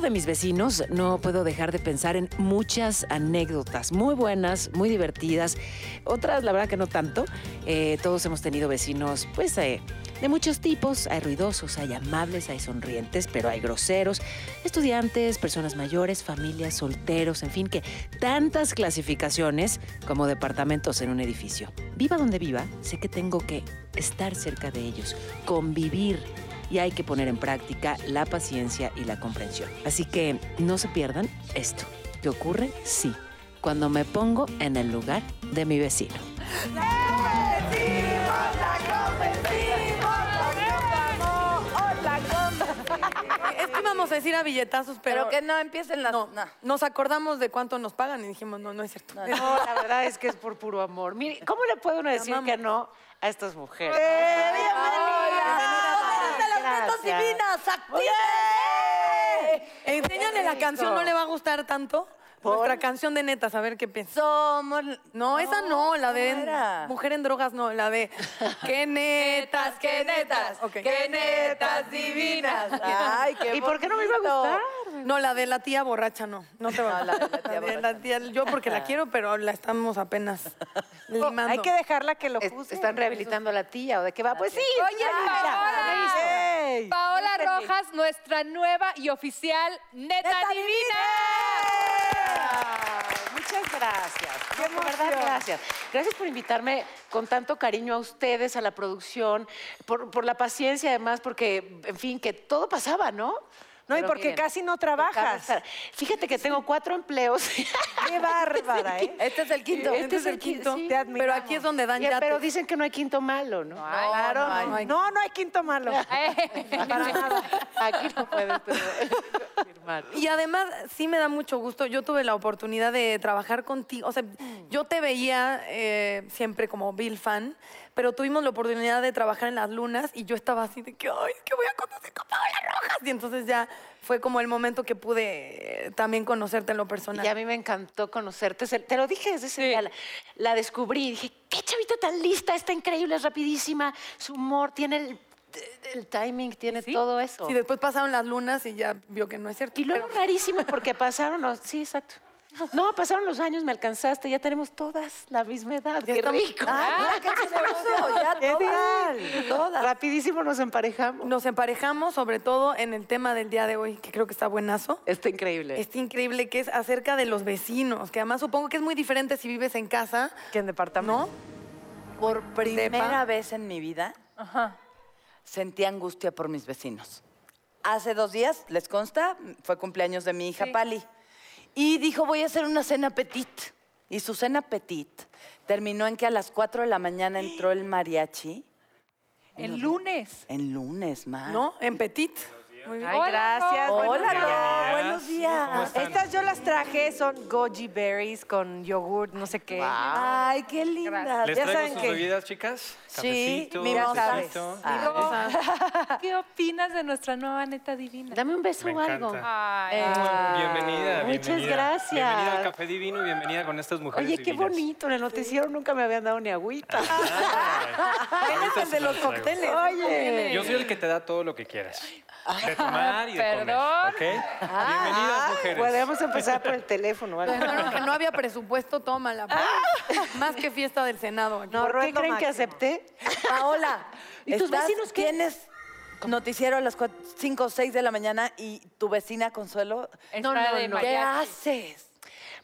De mis vecinos, no puedo dejar de pensar en muchas anécdotas, muy buenas, muy divertidas. Otras, la verdad que no tanto. Eh, todos hemos tenido vecinos, pues, eh, de muchos tipos. Hay ruidosos, hay amables, hay sonrientes, pero hay groseros. Estudiantes, personas mayores, familias, solteros, en fin, que tantas clasificaciones como departamentos en un edificio. Viva donde viva, sé que tengo que estar cerca de ellos, convivir y hay que poner en práctica la paciencia y la comprensión. Así que no se pierdan esto. ¿Qué ocurre? Sí, cuando me pongo en el lugar de mi vecino. Es que íbamos a decir a billetazos, pero, Pero que no empiecen las... no, no. nos acordamos de cuánto nos pagan y dijimos, no, no es cierto. No, la verdad es que es por puro amor. Mire, ¿cómo le puede uno decir que no a estas mujeres? ¡Bienvenidas! Gracias. divinas! ¡Activen! Enséñale la canción, ¿no le va a gustar tanto? Nuestra canción de netas, a ver qué piensa. Somos... No, esa no, la de. Mujer en Drogas, no, la de qué netas, qué netas. ¡Qué netas divinas! ¡Ay, qué ¿Y por qué no me iba a gustar? No, la de la tía borracha, no, no te va a No, la de la tía borracha. la tía- yo porque la quiero, pero la estamos apenas limando. Hay que dejarla que lo puse. ¿Están rehabilitando a la tía o de qué va? Pues sí. Oye, Paola. Paola Rojas, nuestra nueva y oficial neta, ¡Neta divina. Muchas gracias. No, de verdad, gracias. Gracias por invitarme con tanto cariño a ustedes, a la producción, por, por la paciencia además, porque, en fin, que todo pasaba, ¿no? No, y porque miren, casi no trabajas. Fíjate que tengo cuatro empleos. Qué bárbara, ¿eh? Este es el quinto. Este es el quinto. sí. Te admiramos. Pero aquí es donde dan Ya, pero dicen que no hay quinto malo, ¿no? Claro. no hay. No, no hay quinto malo. Para nada. Aquí no puedes firmar. Y además, sí me da mucho gusto. Yo tuve la oportunidad de trabajar contigo. O sea, yo te veía eh, siempre como Bill fan, pero tuvimos la oportunidad de trabajar en las lunas y yo estaba así de que, ay, es que voy a conocer con Paola Rojas. Y entonces ya fue como el momento que pude eh, también conocerte en lo personal. Y a mí me encantó conocerte. Te lo dije desde ese día. La, la descubrí. Dije, qué chavita tan lista, está increíble, es rapidísima. Su humor, tiene el, el timing, tiene todo eso. Sí, después pasaron las lunas y ya vio que no es cierto. Y luego rarísimo porque pasaron los... Sí, exacto. No, pasaron los años, me alcanzaste, ya tenemos todas la misma edad. Qué rico. Ah, qué chistoso, ya todas. Todas. Rapidísimo nos emparejamos. Nos emparejamos sobre todo en el tema del día de hoy, que creo que está buenazo. Está increíble. Está increíble que es acerca de los vecinos, que además supongo que es muy diferente si vives en casa, Que en departamento. ¿no? Por primera Depa. vez en mi vida Ajá. sentí angustia por mis vecinos. Hace dos días, les consta, fue cumpleaños de mi hija Pali. Y dijo, voy a hacer una cena petit. Y su cena petit terminó en que a las 4 de la mañana entró el mariachi. El lunes. En lunes, ma. ¿No? En Petit. Muy bien. Ay, Hola, gracias. Ro. buenos Hola, días. Buenos ¿Cómo días. están? Estas yo las traje, son goji berries con yogurt, no sé qué. Ay, qué linda. ¿Les Ya traigo saben sus que- bebidas, chicas? Sí, Cafecito. Ah. ¿Qué opinas de nuestra nueva neta divina? Dame un beso Me o algo. Ay, Bienvenida, Muchas bienvenida. gracias. Bienvenida al Café Divino y bienvenida con estas mujeres Oye, qué divinas. bonito. En el noticiero nunca me habían dado ni agüita. Ay, Él es el de los cócteles. Oye. Yo soy el que te da todo lo que quieras. De tomar y de Perdón. comer, ¿ok? Bienvenidas, mujeres. Podemos empezar por el teléfono. Pensaron que no había presupuesto, tómala. pues. Más que fiesta del Senado. aquí. ¿Por qué Ruendo creen que máximo. acepté? Paola, ¿Y tus estás- vecinos qué? tienes noticiero a las 5 o 6 de la mañana y tu vecina Consuelo, Está No, no, de no. ¿qué mariachi. haces?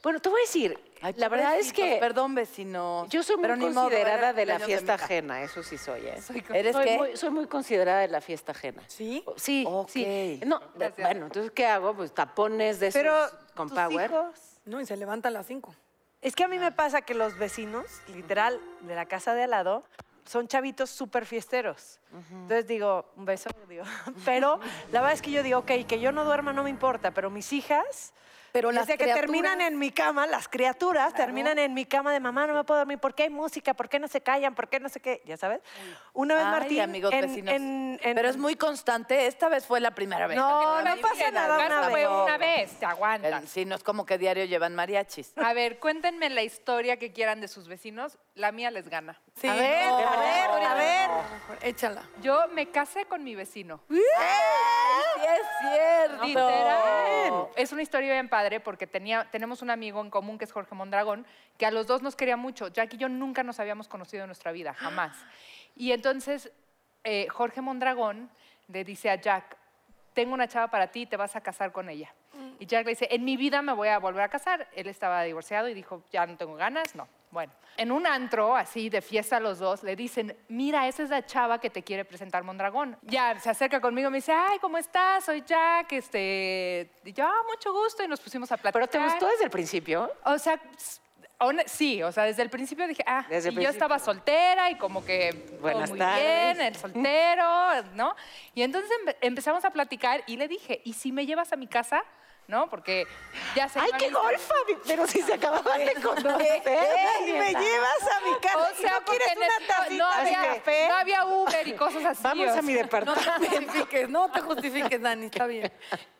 Bueno, te voy a decir, Ay, la verdad es que Perdón, vecino. yo soy muy modo, considerada era de la fiesta hija. ajena, eso sí soy, ¿eh? ¿Eres soy qué? Muy, soy muy considerada de la fiesta ajena. ¿Sí? Sí, Ok. sí. No, bueno, entonces, ¿qué hago? Pues tapones de esos Pero con tus power. hijos- No, y se levanta a las 5. Es que a mí me pasa que los vecinos, literal, de la casa de al lado, son chavitos súper fiesteros. Entonces digo, un beso, digo. Pero la verdad es que yo digo, ok, que yo no duerma no me importa, pero mis hijas, Pero las desde que terminan en mi cama, las criaturas terminan en mi cama de mamá, no me puedo dormir, ¿por qué hay música? ¿Por qué no se callan? ¿Por qué no sé qué? Ya sabes. Una vez Ay, Martín, amigos en- vecinos. en- en- Pero es muy constante. Esta vez fue la primera vez. No, no pasa nada una vez. fue una vez, te aguantas. Sí, no es como que diario llevan mariachis. A ver, cuéntenme la historia que quieran de sus vecinos. La mía les gana. Sí, A ver, no, a ver, a ver. Échala. Yo me casé con mi vecino. sí es cierto. Literal. Es una historia bien padre porque tenía, tenemos un amigo en común que es Jorge Mondragón, que a los dos nos quería mucho. Jack y yo nunca nos habíamos conocido en nuestra vida, jamás. Y entonces eh, Jorge Mondragón le dice a Jack, tengo una chava para ti, te vas a casar con ella. Y Jack le dice, en mi vida me voy a volver a casar. Él estaba divorciado y dijo, ya no tengo ganas, no. Bueno, en un antro, así de fiesta los dos, le dicen, mira, esa es la chava que te quiere presentar Mondragón. Ya se acerca conmigo me dice, ay, ¿cómo estás? Soy Jack, este... Y yo, "Ah, mucho gusto, y nos pusimos a platicar. ¿Pero te gustó desde el principio? O sea, sí, o sea, desde el principio dije, ah, Desde y yo estaba soltera y como que Buenas muy tardes. bien, el soltero, ¿no? Y entonces empe- empezamos a platicar y le dije, ¿y si me llevas a mi casa? ¿No? Porque ya se ¡Ay, qué listo. golfa! Pero si se acababan de conocer. ¡Ey, me llevas a mi casa! O ¿Y sea, no quieres una tacita no, de había, café? no había Uber y cosas así. Vamos a mi sea, No departamento. te justifiques, no te justifiques, Dani, está bien.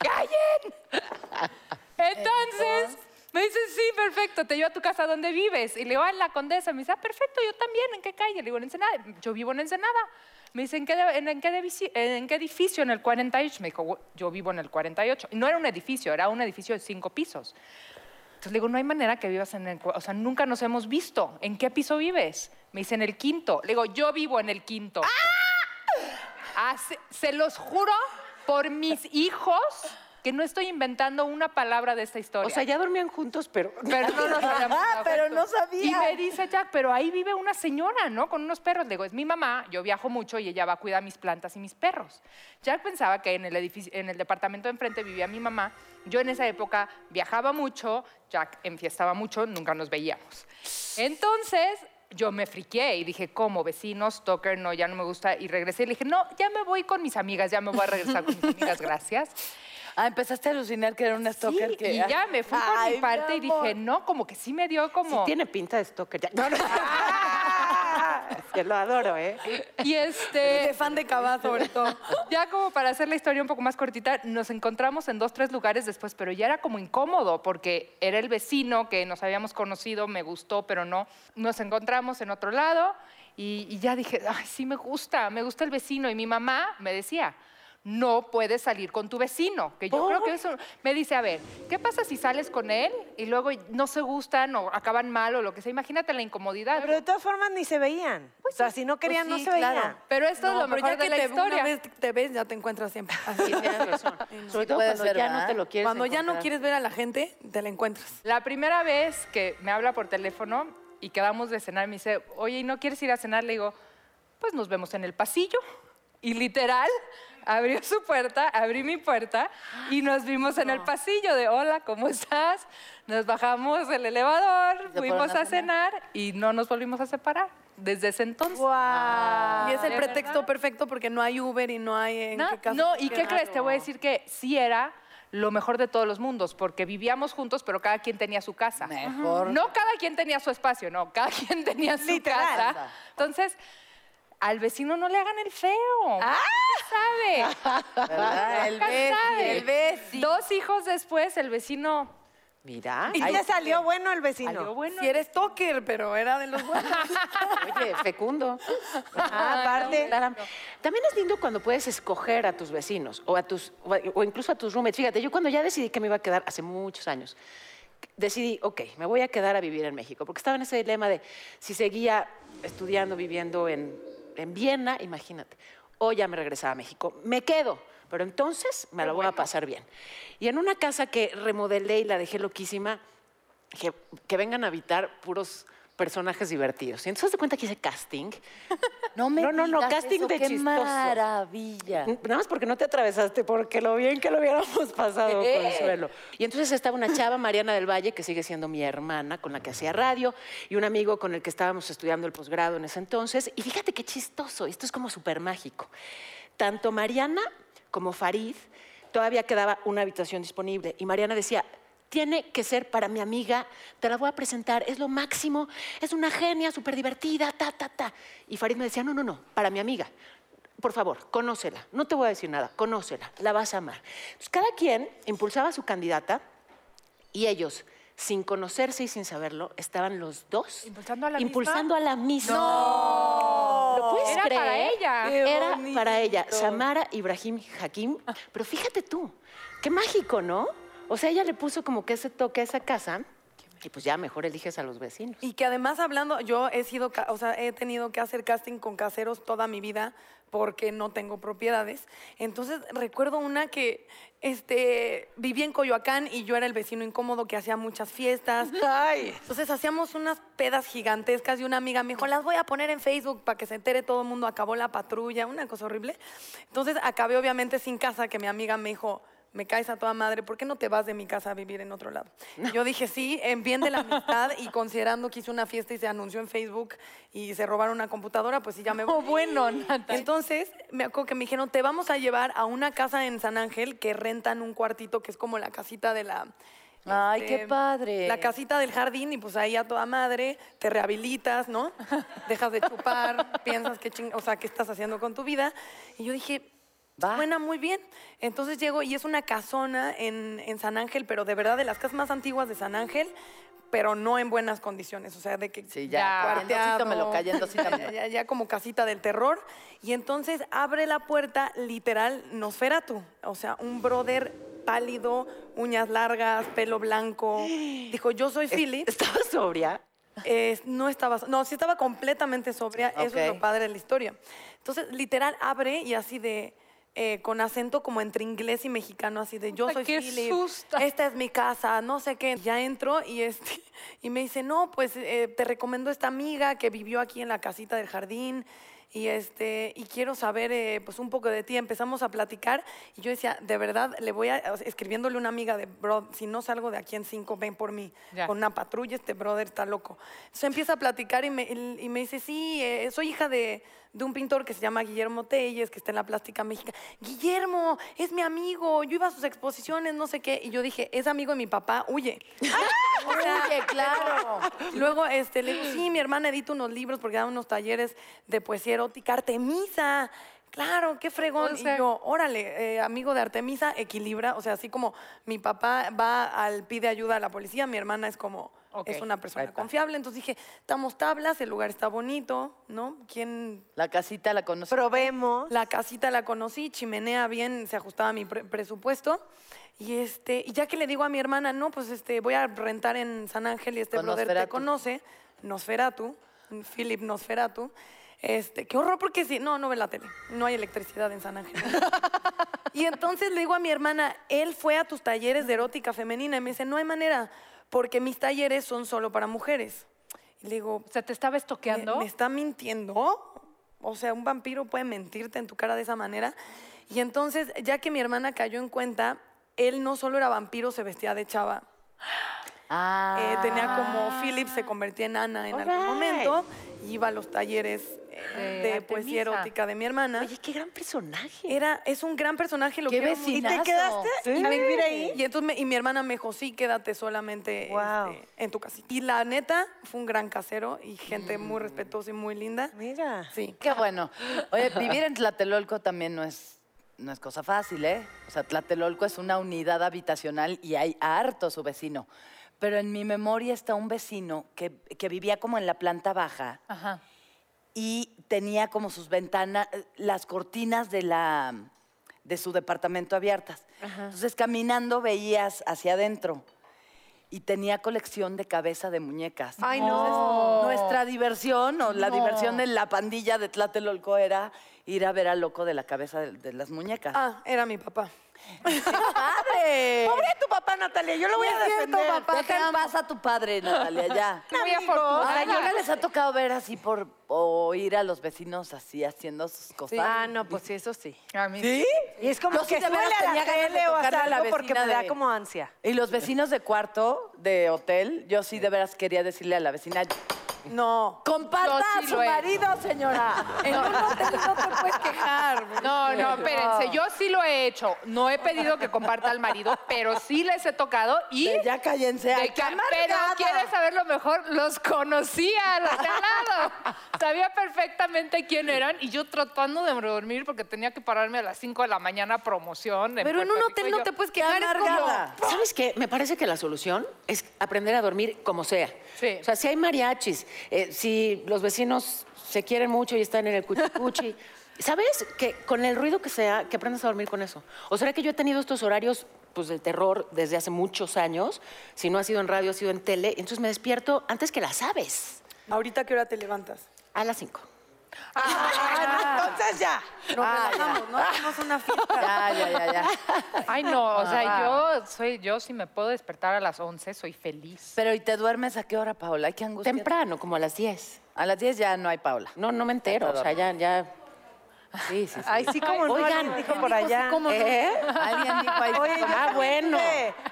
Entonces, me dice, sí, perfecto, te llevo a tu casa donde vives. Y le digo, ah, en la Condesa. Me dice, ah, perfecto, yo también, ¿en qué calle? Le digo, en Ensenada. Yo vivo en Ensenada. Me dice, ¿en qué, en, qué edifici- en qué edificio? En el 48. Me dijo, "Wo- yo vivo en el 48. Y no era un edificio, era un edificio de cinco pisos. Entonces le digo, no hay manera que vivas en el... O sea, nunca nos hemos visto. ¿En qué piso vives? Me dice, en el quinto. Le digo, yo vivo en el quinto. Ah, se, se los juro por mis hijos que no estoy inventando una palabra de esta historia. O sea, ya dormían juntos, pero... pero no nos habíamos Ah, pero no sabía. Y me dice Jack, pero ahí vive una señora, ¿no? Con unos perros. Le digo, es mi mamá, yo viajo mucho y ella va a cuidar mis plantas y mis perros. Jack pensaba que en el, edificio, en el departamento de enfrente vivía mi mamá. Yo en esa época viajaba mucho, Jack enfiestaba mucho, nunca nos veíamos. Entonces, yo me friqué y dije, ¿cómo? Vecinos, Tucker, no, ya no me gusta. Y regresé y le dije, no, ya me voy con mis amigas, ya me voy a regresar con mis amigas, gracias. Ah, empezaste a alucinar que era una stalker Sí, que... y ya me fui por Ay, mi parte y dije, no, como que sí me dio como... Tiene pinta de stalker. ya. No, no. que lo adoro, ¿eh? Y De este, fan de Cabá, sobre todo. ya como para hacer la historia un poco más cortita, nos encontramos en dos, tres lugares después, pero ya era como incómodo porque era el vecino que nos habíamos conocido, me gustó, pero no. Nos encontramos en otro lado y, y ya dije, ay, sí me gusta, me gusta el vecino. Y mi mamá me decía, no puedes salir con tu vecino, que yo creo que eso me dice, a ver, ¿qué pasa si sales con él y luego no se gustan o acaban mal o lo que sea? Imagínate la incomodidad. Pero de todas formas ni se veían. o sea, si no querían, Pues sí, no se claro. veían. Pero esto es lo pero mejor ya de que la te, historia. una vez te ves, ya te encuentras siempre. Sí, tienes razón. Sobre todo cuando ser, ya no te lo quieres Cuando ya no quieres ver a la gente, te la encuentras. La primera vez que me habla por teléfono y quedamos de cenar, me dice, oye, ¿y no quieres ir a cenar? Le digo, pues nos vemos en el pasillo. Y literal, abrió su puerta, abrí mi puerta y nos vimos en el pasillo de, hola, ¿cómo estás? Nos bajamos del elevador, fuimos a cenar y no nos volvimos a separar desde ese entonces. y es el ¿de pretexto verdad? perfecto porque no hay Uber y no hay en No, qué caso no, ¿y qué crees? Te voy a decir que sí era lo mejor de todos los mundos, porque vivíamos juntos, pero cada quien tenía su casa. Mejor. No cada quien tenía su espacio, no, cada quien tenía su Literal. casa. Entonces, al vecino no le hagan el feo. Ah. ¿Sabe? ¿Verdad? El sabe. el Bessie. Dos hijos después, el vecino Mira. Y te salió bueno el vecino. salió bueno. Si eres toker, pero era de los buenos. Oye, fecundo. Ah, aparte. Claro. También es lindo cuando puedes escoger a tus vecinos o, a tus, o incluso a tus roommates. Fíjate, yo cuando ya decidí que me iba a quedar hace muchos años, decidí, ok, me voy a quedar a vivir en México, porque estaba en ese dilema de si seguía estudiando, viviendo en, en Viena, imagínate, o ya me regresaba a México. Me quedo, pero entonces me lo voy a pasar bien. Y en una casa que remodelé y la dejé loquísima, que, que vengan a habitar puros personajes divertidos. Y entonces te cuenta que hice casting. No me No, no, no, digas casting eso, de qué chistoso. maravilla. Nada más porque no te atravesaste, porque lo bien que lo hubiéramos pasado, Consuelo. Y entonces estaba una chava, Mariana del Valle, que sigue siendo mi hermana, con la que hacía radio, y un amigo con el que estábamos estudiando el posgrado en ese entonces. Y fíjate qué chistoso, esto es como súper mágico. Tanto Mariana como Farid, todavía quedaba una habitación disponible. Y Mariana decía, tiene que ser para mi amiga, te la voy a presentar, es lo máximo, es una genia, súper divertida, ta, ta, ta. Y Farid me decía, no, no, no, para mi amiga. Por favor, conócela. No te voy a decir nada, conócela, la vas a amar. Entonces, cada quien impulsaba a su candidata y ellos sin conocerse y sin saberlo, estaban los dos ¿Impulsando a la misma? impulsando a la misma. ¿Lo puedes Era creer? para ella. Era para ella, Samara Ibrahim Hakim. Ah. Pero fíjate tú, qué mágico, ¿no? O sea, ella le puso como que ese toque a esa casa y pues ya mejor eliges a los vecinos. Y que además hablando, yo he sido, o sea, he tenido que hacer casting con caseros toda mi vida porque no tengo propiedades. Entonces recuerdo una que este, vivía en Coyoacán y yo era el vecino incómodo que hacía muchas fiestas. Entonces hacíamos unas pedas gigantescas y una amiga me dijo, las voy a poner en Facebook para que se entere todo el mundo. Acabó la patrulla, una cosa horrible. Entonces acabé obviamente sin casa, que mi amiga me dijo, me caes a toda madre, ¿por qué no te vas de mi casa a vivir en otro lado? Y Yo dije sí, en bien de la amistad y considerando que hice una fiesta y se anunció en Facebook y se robaron una computadora, pues sí, ya me voy. Oh, bueno, Nata. Entonces, me acuerdo que me dijeron, te vamos a llevar a una casa en San Ángel que rentan un cuartito que es como la casita de la... Ay, este, qué padre. La casita del jardín y pues ahí a toda madre te rehabilitas, ¿no? Dejas de chupar, piensas que ching- o sea, qué estás haciendo con tu vida. Y yo dije, Va. suena muy bien. Entonces llego y es una casona en, en San Ángel, pero de verdad de las casas más antiguas de San Ángel, pero no en buenas condiciones. O sea, de que Sí, Ya, ya. cuarteado, Cayendosítomelo, cayendosítomelo. ya, ya, ya como casita del terror. Y entonces abre la puerta, literal, Nosferatu. O sea, un brother pálido, uñas largas, pelo blanco. Dijo, yo soy Philip. ¿Estaba sobria? Eh, no estaba, no, sí estaba completamente sobria, eso es lo padre de la historia. Entonces, literal, abre y así de, eh, con acento como entre inglés y mexicano, así de, yo soy qué Philip, esta es mi casa, no sé qué. Ya entro y, este, y me dice, no, pues eh, te recomiendo esta amiga que vivió aquí en la casita del jardín y este y quiero saber eh, pues un poco de ti empezamos a platicar y yo decía de verdad le voy a escribiéndole una amiga de bro si no salgo de aquí en cinco ven por mí Ya. con una patrulla este brother está loco empieza a platicar y me, y- me dice sí eh, soy hija de de un pintor que se llama Guillermo Telles, que está en la Plástica México. Guillermo, es mi amigo, yo iba a sus exposiciones, no sé qué. Y yo dije, es amigo de mi papá, huye. O sea, Oye, claro. Luego este, le digo, sí, mi hermana edita unos libros porque da unos talleres de poesía erótica. Artemisa, claro, qué fregón. O sea- y yo, órale, eh, amigo de Artemisa, equilibra. O sea, así como mi papá va al pide ayuda a la policía, mi hermana es como, Ok, es una persona confiable. Entonces dije, estamos tablas, el lugar está bonito, ¿no? ¿Quién La casita la conocí. Probemos. la casita la conocí, chimenea bien, se ajustaba a mi pre- presupuesto. Y este, y ya que le digo a mi hermana, no, pues este, voy a rentar en San Ángel y este Con brother te Nosferatu. conoce, Nosferatu, Philip Nosferatu. Este, qué horror porque sí, no, no ve la tele, no hay electricidad en San Ángel. y entonces le digo a mi hermana, él fue a tus talleres de erótica femenina y me dice, no hay manera, porque mis talleres son solo para mujeres. Y le digo, O sea, ¿te estaba ¿Me, estoqueando? me está mintiendo? O sea, un vampiro puede mentirte en tu cara de esa manera. Y entonces, ya que mi hermana cayó en cuenta, él no solo era vampiro, se vestía de chava. Ah. Eh, tenía como Philip se convertía en Ana en algún Alright. momento. Iba a los talleres eh, De de, poesía erótica de mi hermana. Oye, qué gran personaje. Era, es un gran personaje, lo Qué quiero mucho. ¿Y te quedaste Sí. a vivir ahí? Y entonces me- y mi hermana me dijo, sí, quédate solamente este, en tu casita. Y la neta, fue un gran casero y gente muy respetuosa y muy linda. Mira. Sí. Qué bueno. Oye, vivir en Tlatelolco también no es, no es cosa fácil, ¿eh? O sea, Tlatelolco es una unidad habitacional y hay harto su vecino. Pero en mi memoria está un vecino que, que vivía como en la planta baja Ajá. y tenía como sus ventanas, las cortinas de, la, de su departamento abiertas. Entonces, caminando veías hacia adentro y tenía colección de cabeza de muñecas. Ay, Entonces, no. nuestra diversión o la No. diversión de la pandilla de Tlatelolco era ir a ver al loco de la cabeza de, de las muñecas. Ah, era mi papá. ¡Padre! Pobre tu papá, Natalia, yo lo voy a es cierto, defender. papá. Deja en paz a tu padre, Natalia, ya. Muy Amigo. afortunada. Ay, ¿no les ha tocado ver así por o ir a los vecinos así haciendo sus cosas? Ah, no, pues sí, eso sí. A mí ¿Sí? Y es como Yo sí que de veras suele a tenía la ganas de tele o tocarle hasta a la algo porque me da de- como ansia. Y los vecinos de cuarto de hotel, yo sí de veras quería decirle a la vecina, No. Comparta Yo sí a su lo he hecho. marido, señora. En un hotel no te puedes quejar. No, no, espérense, yo sí lo he hecho. No he pedido que comparta al marido, pero sí les he tocado y... Ya cállense. de ay, que- qué pero amargada. quieres saber lo mejor, los conocía a los de al lado. Sabía perfectamente quién eran y yo tratando de dormir porque tenía que pararme a las 5 de la mañana promoción. Pero en Puerto un Rico, hotel y no yo, te puedes quejar. es como- amargada. ¿Sabes qué? Me parece que la solución es aprender a dormir como sea. Sí. O sea, si hay mariachis, eh, si los vecinos se quieren mucho y están en el cuchicuchi, ¿sabes? Que con el ruido que sea, que aprendas a dormir con eso. ¿O será que yo he tenido estos horarios pues, de terror desde hace muchos años? Si no ha sido en radio, ha sido en tele. Entonces me despierto antes que las aves, ¿Ahorita qué hora te levantas? a las 5. Entonces ya. Nos relajamos, ¿no? Hacemos una fiesta. Ya, ya, ya, ya. Ay, no, o sea, yo soy, yo si me puedo despertar a las 11, soy feliz. Pero ¿y te duermes a qué hora, Paola? Qué angustia. Temprano, como a las 10. A las 10 ya no hay Paola. No, no me entero. O sea, ya, ya. Sí, sí, sí. Ay, sí, como no, Oigan, dijo por allá. ¿Cómo no? ¿Eh? Alguien dijo ahí. Oye, Ah, bueno.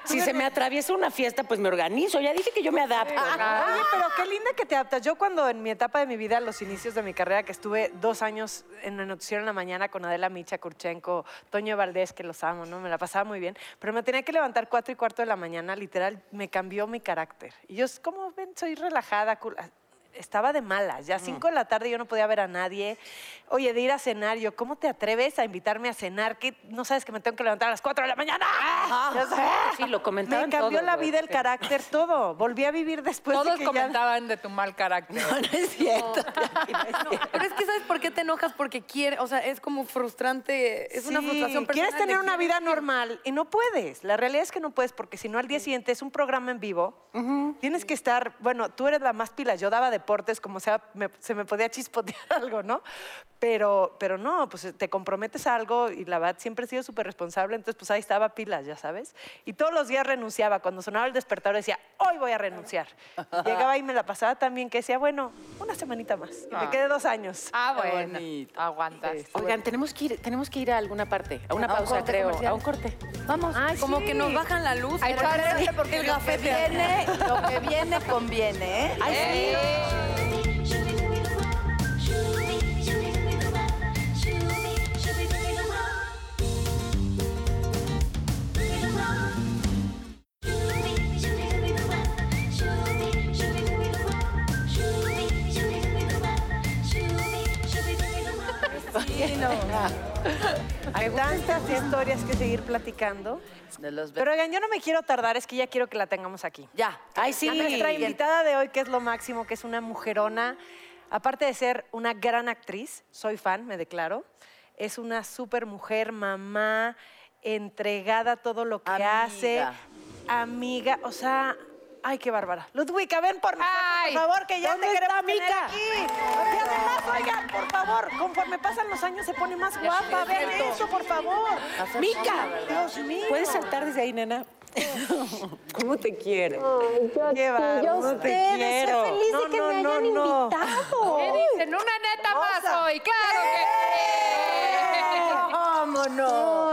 Si se me atraviesa una fiesta, pues me organizo. Ya dije que yo me adapto. Oye, pero qué linda que te adaptas. Yo cuando en mi etapa de mi vida, los inicios de mi carrera, que estuve dos años en el noticiero en la mañana con Adela Micha, Kurchenko, Toño Valdés, que los amo, ¿no? Me la pasaba muy bien. Pero me tenía que levantar cuatro y cuarto de la mañana, literal, me cambió mi carácter. Y yo, como ven, soy relajada, cool. Estaba de malas, ya cinco de la tarde yo no podía ver a nadie. Oye, de ir a cenar, yo, ¿cómo te atreves a invitarme a cenar? ¿Qué? ¿No sabes que me tengo que levantar a las cuatro de la mañana? Sabes. Sí, lo comentaban Me cambió todos, la vida, el carácter, todo. Volví a vivir después Todos de que comentaban de tu mal carácter. No, no es cierto. Pero es que, ¿sabes por qué te enojas? Porque quiere, o sea, es como frustrante, es una frustración personal. Quieres de tener una que- vida normal y no puedes. La realidad es que no puedes porque si no al día siguiente es un programa en vivo. Tienes que estar, bueno, tú eres la más pila. Yo daba deportes como sea, me- se me podía chispotear algo, ¿no? Pero, pero no, pues te comprometes a algo y la verdad siempre he sido súper responsable, entonces pues ahí estaba pilas, ya sabes. Y todos los días renunciaba. Cuando sonaba el despertador decía, hoy voy a renunciar. Y llegaba y me la pasaba tan bien que decía, bueno, una semanita más. Y me quedé dos años. Ah, bueno. Aguantas. Oigan, tenemos que ir, tenemos que ir a alguna parte, a una A un pausa, corte creo. comercial. A un corte. Vamos, como que nos bajan la luz. Ay, Porque el lo que gafete. viene, lo que viene conviene, ¿eh? Ay, Hay tantas historias que seguir platicando. De los Pero oigan, yo no me quiero tardar, es que ya quiero que la tengamos aquí. ya. Ay, sí. A nuestra invitada de hoy, que es lo máximo, que es una mujerona, aparte de ser una gran actriz, soy fan, me declaro, es una súper mujer, mamá, entregada a todo lo que Amiga. hace, amiga, o sea... Ay, qué bárbara. Ludwika, ven por nosotros, Ay, por favor, que ya ¿dónde te queremos tener Mica? aquí. Y además, oigan, por favor, conforme pasan los años se pone más guapa. Ven eso, por favor. Mica, Dios mío. ¿puedes saltar desde ahí, nena? ¿Cómo te quiero? Qué bárbaro, te quiero. Soy feliz No, de que no, me no, hayan no. invitado. ¿Qué dicen? Una neta más hoy, claro que sí. ¡Vámonos!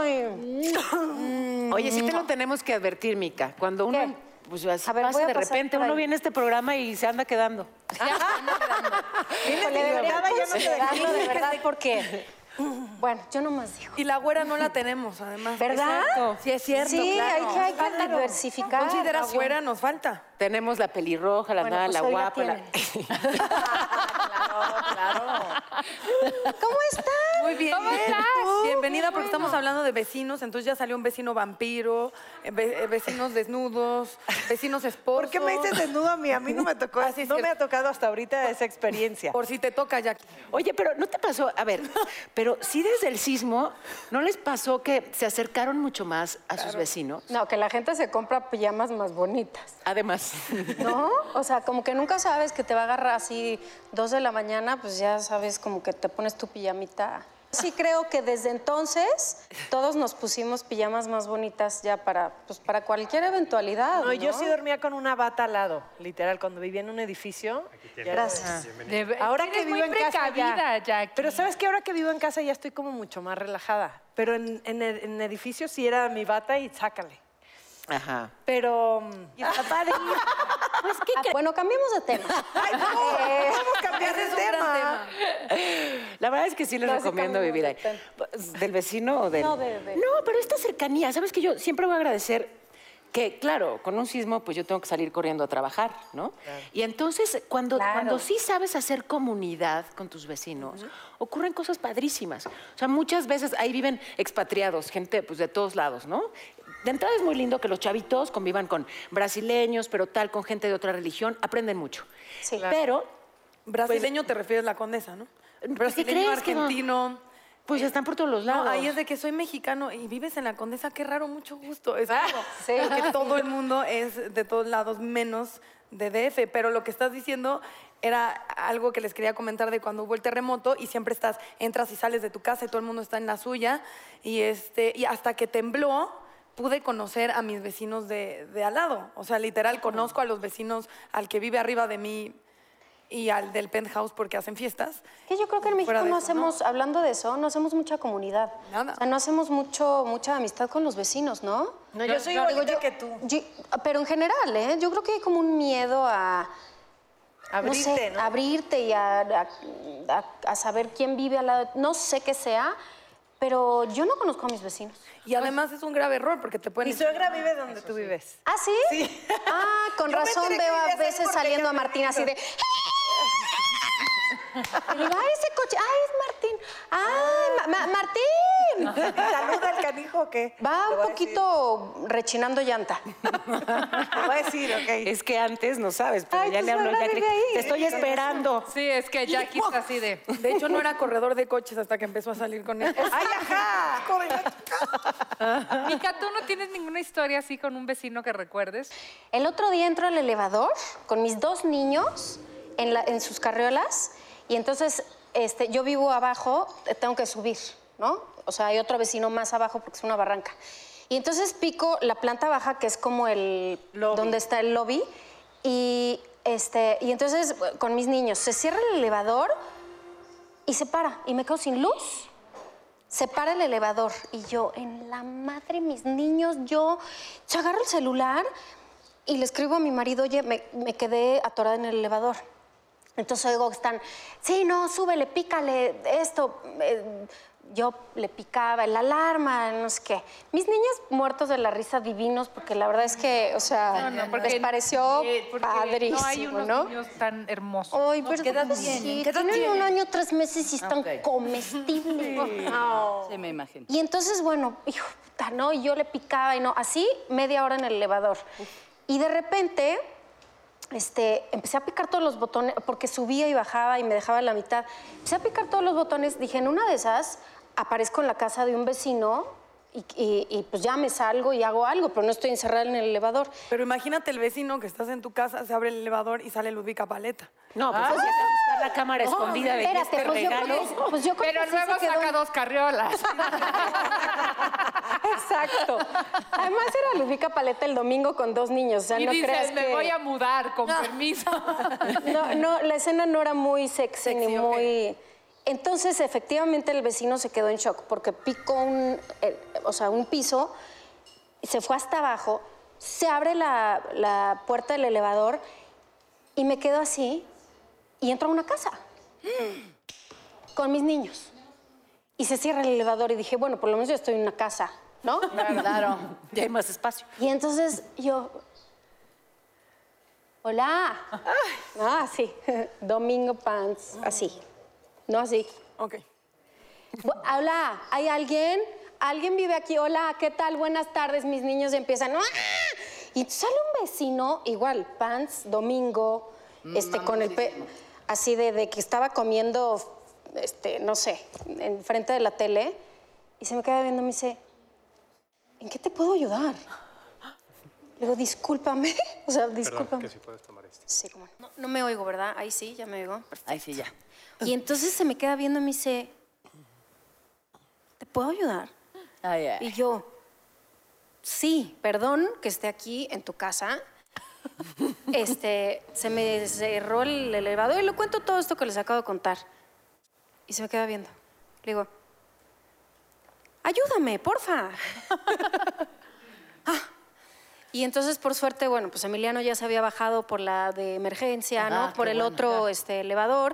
Oye, sí te lo tenemos que advertir, Mica. Cuando uno, pues así A ver, pasa de repente, uno viene a este programa y se anda quedando. Híjole, debería Cada ya no te considerarlo de verdad porque, bueno, yo nomás digo. Y la güera no la tenemos, además. ¿Verdad? Sí, es cierto. Sí, claro. hay que, hay que Claro. diversificar. Considera la güera nos falta. Tenemos la pelirroja, la Bueno, nada, pues la guapa. La- ¿Cómo están? Muy bien. ¿Cómo estás? Bienvenida, porque estamos hablando de vecinos. Entonces ya salió un vecino vampiro, eh, ve- eh, vecinos desnudos, vecinos esposos. ¿Por qué me dices desnudo a mí? A mí no me tocó, Ah, sí, no me ha tocado hasta ahorita esa experiencia. Por si te toca, Jackie. Oye, pero ¿no te pasó? A ver, pero sí desde el sismo, ¿no les pasó que se acercaron mucho más a sus vecinos? No, que la gente se compra pijamas más bonitas. Además. ¿No? O sea, como que nunca sabes que te va a agarrar así dos de la mañana, pues ya sabes como que te pones tu pijamita. Sí creo que desde entonces todos nos pusimos pijamas más bonitas ya para, pues para cualquier eventualidad. No, No, yo sí dormía con una bata al lado, literal, cuando vivía en un edificio. Gracias. De- Ahora que vivo muy en casa ya. Jackie. Pero sabes que ahora que vivo en casa ya estoy como mucho más relajada. Pero en, en, en edificio sí era mi bata y sácale. Ajá. Pero mm, está padre. Pues, ¿qué cre- bueno, cambiemos de tema. Eh, Vamos a cambiar de gran tema. La verdad es que sí les No, recomiendo vivir ahí. tema. Pues, ¿Del vecino o del...? No, de- de- No, pero esta cercanía, ¿sabes que Yo siempre voy a agradecer que, claro, con un sismo, pues yo tengo que salir corriendo a trabajar, ¿no? Y entonces, cuando, Claro. cuando sí sabes hacer comunidad con tus vecinos, ocurren cosas padrísimas. O sea, muchas veces ahí viven expatriados, gente pues de todos lados, ¿no? De entrada es muy lindo que los chavitos convivan con brasileños, pero tal, con gente de otra religión, aprenden mucho. Sí. Pero Brasileño te refieres a la condesa, ¿no? ¿qué Brasileño, crees que no? argentino. Pues están por todos los lados. No, ahí es de que soy mexicano y vives en la Condesa, qué raro, mucho gusto. Es como sí. que todo el mundo es de todos lados, menos de DF. Pero lo que estás diciendo era algo que les quería comentar de cuando hubo el terremoto y siempre estás, entras y sales de tu casa y todo el mundo está en la suya. Y, este, y hasta que tembló, pude conocer a mis vecinos de, de al lado. O sea, literal, conozco a los vecinos, al que vive arriba de mí y al del penthouse porque hacen fiestas. Que yo creo que en México no eso, hacemos, hablando de eso, no hacemos mucha comunidad. Nada. O sea, no hacemos mucho, mucha amistad con los vecinos, ¿no? No, yo soy yo- que tú. yo- pero en general, ¿eh? Yo creo que hay como un miedo a... Abrirte, no sé, ¿no? abrirte y a, a- a- a saber quién vive al lado. No sé qué sea, pero yo no conozco a mis vecinos. Y además es un grave error porque te pueden... Mi suegra vive donde tú vives. ¿Ah, sí? Sí. Ah, con Yo razón veo a veces saliendo a Martín así de... Y digo, ay, ese coche, ay, es Martín. Ay, Ma- Ma- Martín. ¿Saluda al canijo o qué? Va un a poquito rechinando llanta. Le voy a decir, ok. Es que antes no sabes, pero Ay, ya tu le hablo, cre- ahí. Te estoy esperando. Sí, es que Jackie está así de... De hecho, no era corredor de coches hasta que empezó a salir con él. ¡Ay, ajá! Mica, ¿tú no tienes ninguna historia así con un vecino que recuerdes? El otro día entro al elevador con mis dos niños en, la- en sus carriolas y entonces este, yo vivo abajo, tengo que subir, ¿no? O sea, hay otro vecino más abajo porque es una barranca. Y entonces pico la planta baja, que es como el... Lobby. donde está el lobby. Y, este, y entonces eh, con mis niños se cierra el elevador y se para y me quedo sin luz. Se para el elevador y yo, en la madre, mis niños, yo, yo agarro el celular y le escribo a mi marido, oye, me, me quedé atorada en el elevador. Entonces oigo que están, sí, no, súbele, pícale, esto. eh, yo le picaba la alarma, no sé qué. Mis niños muertos de la risa divinos, porque la verdad es que, o sea, les pareció eh, porque padrísimo, No hay unos ¿no? niños tan hermosos. Ay, pero ¿qué edad pues tienen? sí, ¿Qué edad tienen un tienen? año, tres meses y están Ok. comestibles. Sí, me imagino. Y entonces, bueno, hijo, puta, ¿no? Y yo le picaba y no, así media hora en el elevador. Y de repente, este, empecé a picar todos los botones, porque subía y bajaba y me dejaba en la mitad. Empecé a picar todos los botones, dije, en una de esas aparezco en la casa de un vecino y, y- y, pues ya me salgo y hago algo, pero no estoy encerrada en el elevador. Pero imagínate el vecino que estás en tu casa, se abre el elevador y sale Ludvica Paleta. No, pues así es a buscar la cámara escondida de Espérate, este pues yo, regalo. creo que- pues yo creo Pero que sí luego quedó saca dos carriolas. Exacto. Además era Ludica Paleta el domingo con dos niños. O sea, y no dices, creas me que... voy a mudar, con permiso. No, no, la escena no era muy sexy, ni Sexy, muy... Entonces, efectivamente, el vecino se quedó en shock porque picó un, eh, o sea, un piso, se fue hasta abajo, se abre la, la puerta del elevador y me quedo así y entro a una casa con mis niños. Y se cierra el elevador y dije, bueno, por lo menos yo estoy en una casa, ¿no? Claro. Ya hay más espacio. Y entonces yo, hola. Ah, sí, Domingo Pants, así, no así. Ok. Hola, ¿hay alguien? ¿Alguien vive aquí? Hola, ¿qué tal? Buenas tardes, mis niños empiezan. ¡ah! Y sale un vecino, igual, Pants, Domingo, este, con el pe así de, de que estaba comiendo, este, no sé, enfrente de la tele, y se me queda viendo y me dice, ¿en qué te puedo ayudar? Le digo, discúlpame. O sea, discúlpame. que si puedes tomar este. Sí, cómo no. no. no me oigo, ¿verdad? Ahí sí, ya me oigo. Perfecto. Ahí sí, ya. Y entonces se me queda viendo y me dice, ¿te puedo ayudar? Ay, ay. Y yo, sí, perdón que esté aquí en tu casa. Este, se me cerró el elevador y le cuento todo esto que les acabo de contar. Y se me queda viendo. Le digo, ayúdame, porfa. Ah, Y entonces, por suerte, bueno, pues Emiliano ya se había bajado por la de emergencia, ¿no? Ah, por el bueno. otro este, elevador.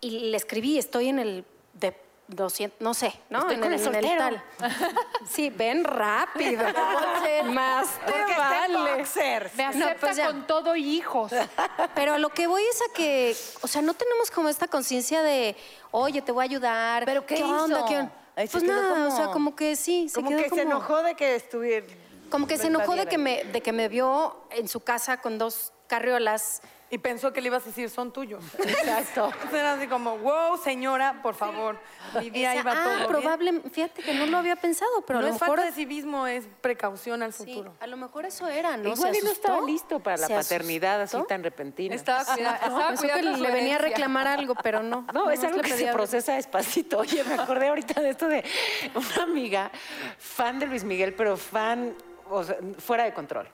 Y le escribí, estoy en el de 200, no sé, ¿no? Estoy en, con el, el en el tal. Sí, ven rápido. Más te Porque está en vale. boxers. Me No, acepta pues ya. con todo y hijos. Pero a lo que voy es a que, o sea, no tenemos como esta conciencia de, oye, te voy a ayudar. ¿Pero qué onda? hizo? ¿Qué on-?" Se Pues nada, o como- sea, como que sí, se Como quedó que se enojó de que estuviera... Como que se enojó de que, me, de que me vio en su casa con dos carriolas. Y pensó que le ibas a decir, son tuyos. Exacto. Era así como, wow, señora, por favor. Mi día Esa- iba ah, todo bien. probable, fíjate que no lo había pensado, pero no a lo es mejor... falta de civismo, es precaución al sí, futuro. a lo mejor eso era, ¿no? Igual y no estaba listo para la paternidad así tan repentina. Estaba, cuida- estaba que le venía a reclamar algo, pero no. No, es algo que se procesa despacito. Oye, me acordé ahorita de esto de una amiga, fan de Luis Miguel, pero fan o sea, fuera de control.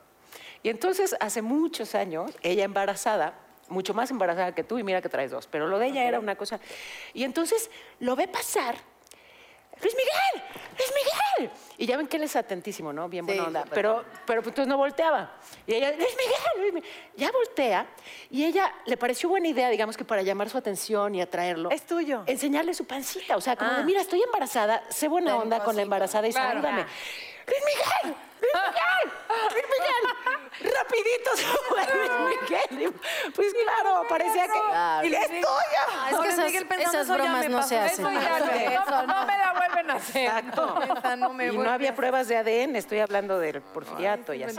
Y entonces, hace muchos años, ella embarazada, mucho más embarazada que tú, y mira que traes dos, pero lo de ella era una cosa. Y entonces lo ve pasar. Luis Miguel, Luis Miguel. Y ya ven que él es atentísimo, ¿no? Bien buena Sí, onda. Pero, pero pues, entonces no volteaba. Y ella, Luis Miguel, Luis Miguel. Ya voltea. Y ella le pareció buena idea, digamos que para llamar su atención y atraerlo. Es tuyo. Enseñarle su pancita. O sea, como Ah. de, mira, estoy embarazada, sé buena onda con la embarazada y Claro. salúdame. Luis Miguel, Luis Miguel, Luis Miguel. Rapidito se fue Luis Miguel. Pues claro, parecía que Claro. y es tuya. Ah, es que esas, Miguel pensando, esas "Eso ya bromas me no pasó". se hacen. Eso ya no, no, no me la vuelven a hacer. Exacto. Esa no me y no vuelve había a- pruebas de ADN, estoy hablando del porfiriato y así.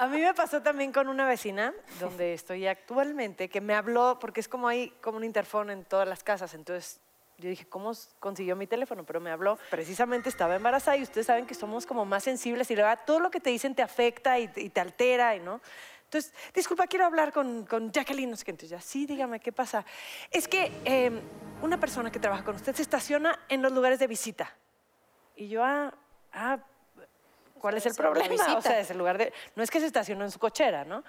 A mí me pasó también con una vecina donde estoy actualmente que me habló, porque es como hay como un interfón en todas las casas, entonces yo dije, ¿cómo consiguió mi teléfono? Pero me habló, precisamente estaba embarazada y ustedes saben que somos como más sensibles y de verdad todo lo que te dicen te afecta y, te- y te altera, y ¿no? Entonces, disculpa, quiero hablar con, con Jacqueline, no sé qué. Entonces, ya, sí, dígame, ¿qué pasa? Es que eh, una persona que trabaja con usted se estaciona en los lugares de visita. Y yo, ah, ah, ¿cuál es el es una problema? O sea, es el lugar de... No es que se estacionó en su cochera, ¿no?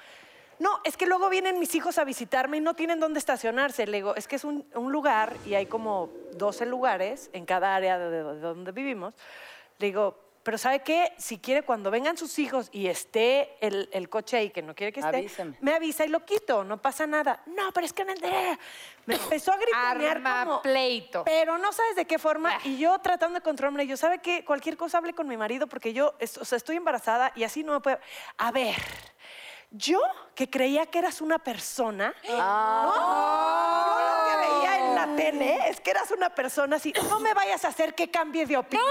No, es que luego vienen mis hijos a visitarme y no tienen dónde estacionarse. Le digo, es que es un, un lugar y hay como 12 lugares en cada área de, de donde vivimos. Le digo, pero ¿sabe qué? Si quiere, cuando vengan sus hijos y esté el, el coche ahí, que no quiere que esté, Avíseme. me avisa y lo quito, no pasa nada. No, pero es que de... Me empezó a gritonear Arma como... pleito. Pero no sabes de qué forma. Y yo tratando de controlarme, yo, ¿sabe qué? Cualquier cosa hable con mi marido porque yo, o sea, estoy embarazada y así no me puedo. A ver, yo que creía que eras una persona. Ah. ¿no? Yo lo que veía en la tele es que eras una persona así. No me vayas a hacer que cambie de opinión.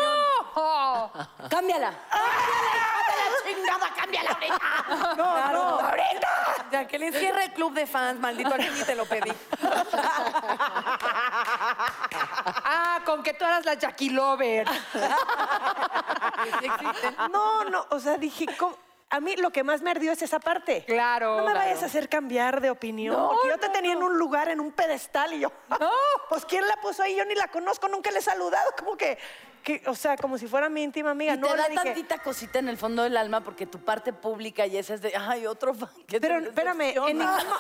Oh, Cámbiala. No, no, ahorita. Jacqueline, cierra el club de fans, maldito, aquí ni te lo pedí. ah, con que tú eras la Jackie Lover. No, no, o sea, dije, ¿cómo? A mí lo que más me ardió es esa parte. Claro, No me claro. vayas a hacer cambiar de opinión. porque yo te tenía en un lugar, en un pedestal, y yo. No. Pues ¿quién la puso ahí? Yo ni la conozco, nunca le he saludado. Como que, que o sea, como si fuera mi íntima amiga. Y no, te da dije, tantita cosita en el fondo del alma porque tu parte pública y esa es de, ay, otro fan. que te Pero espérame, en decepciona". ningún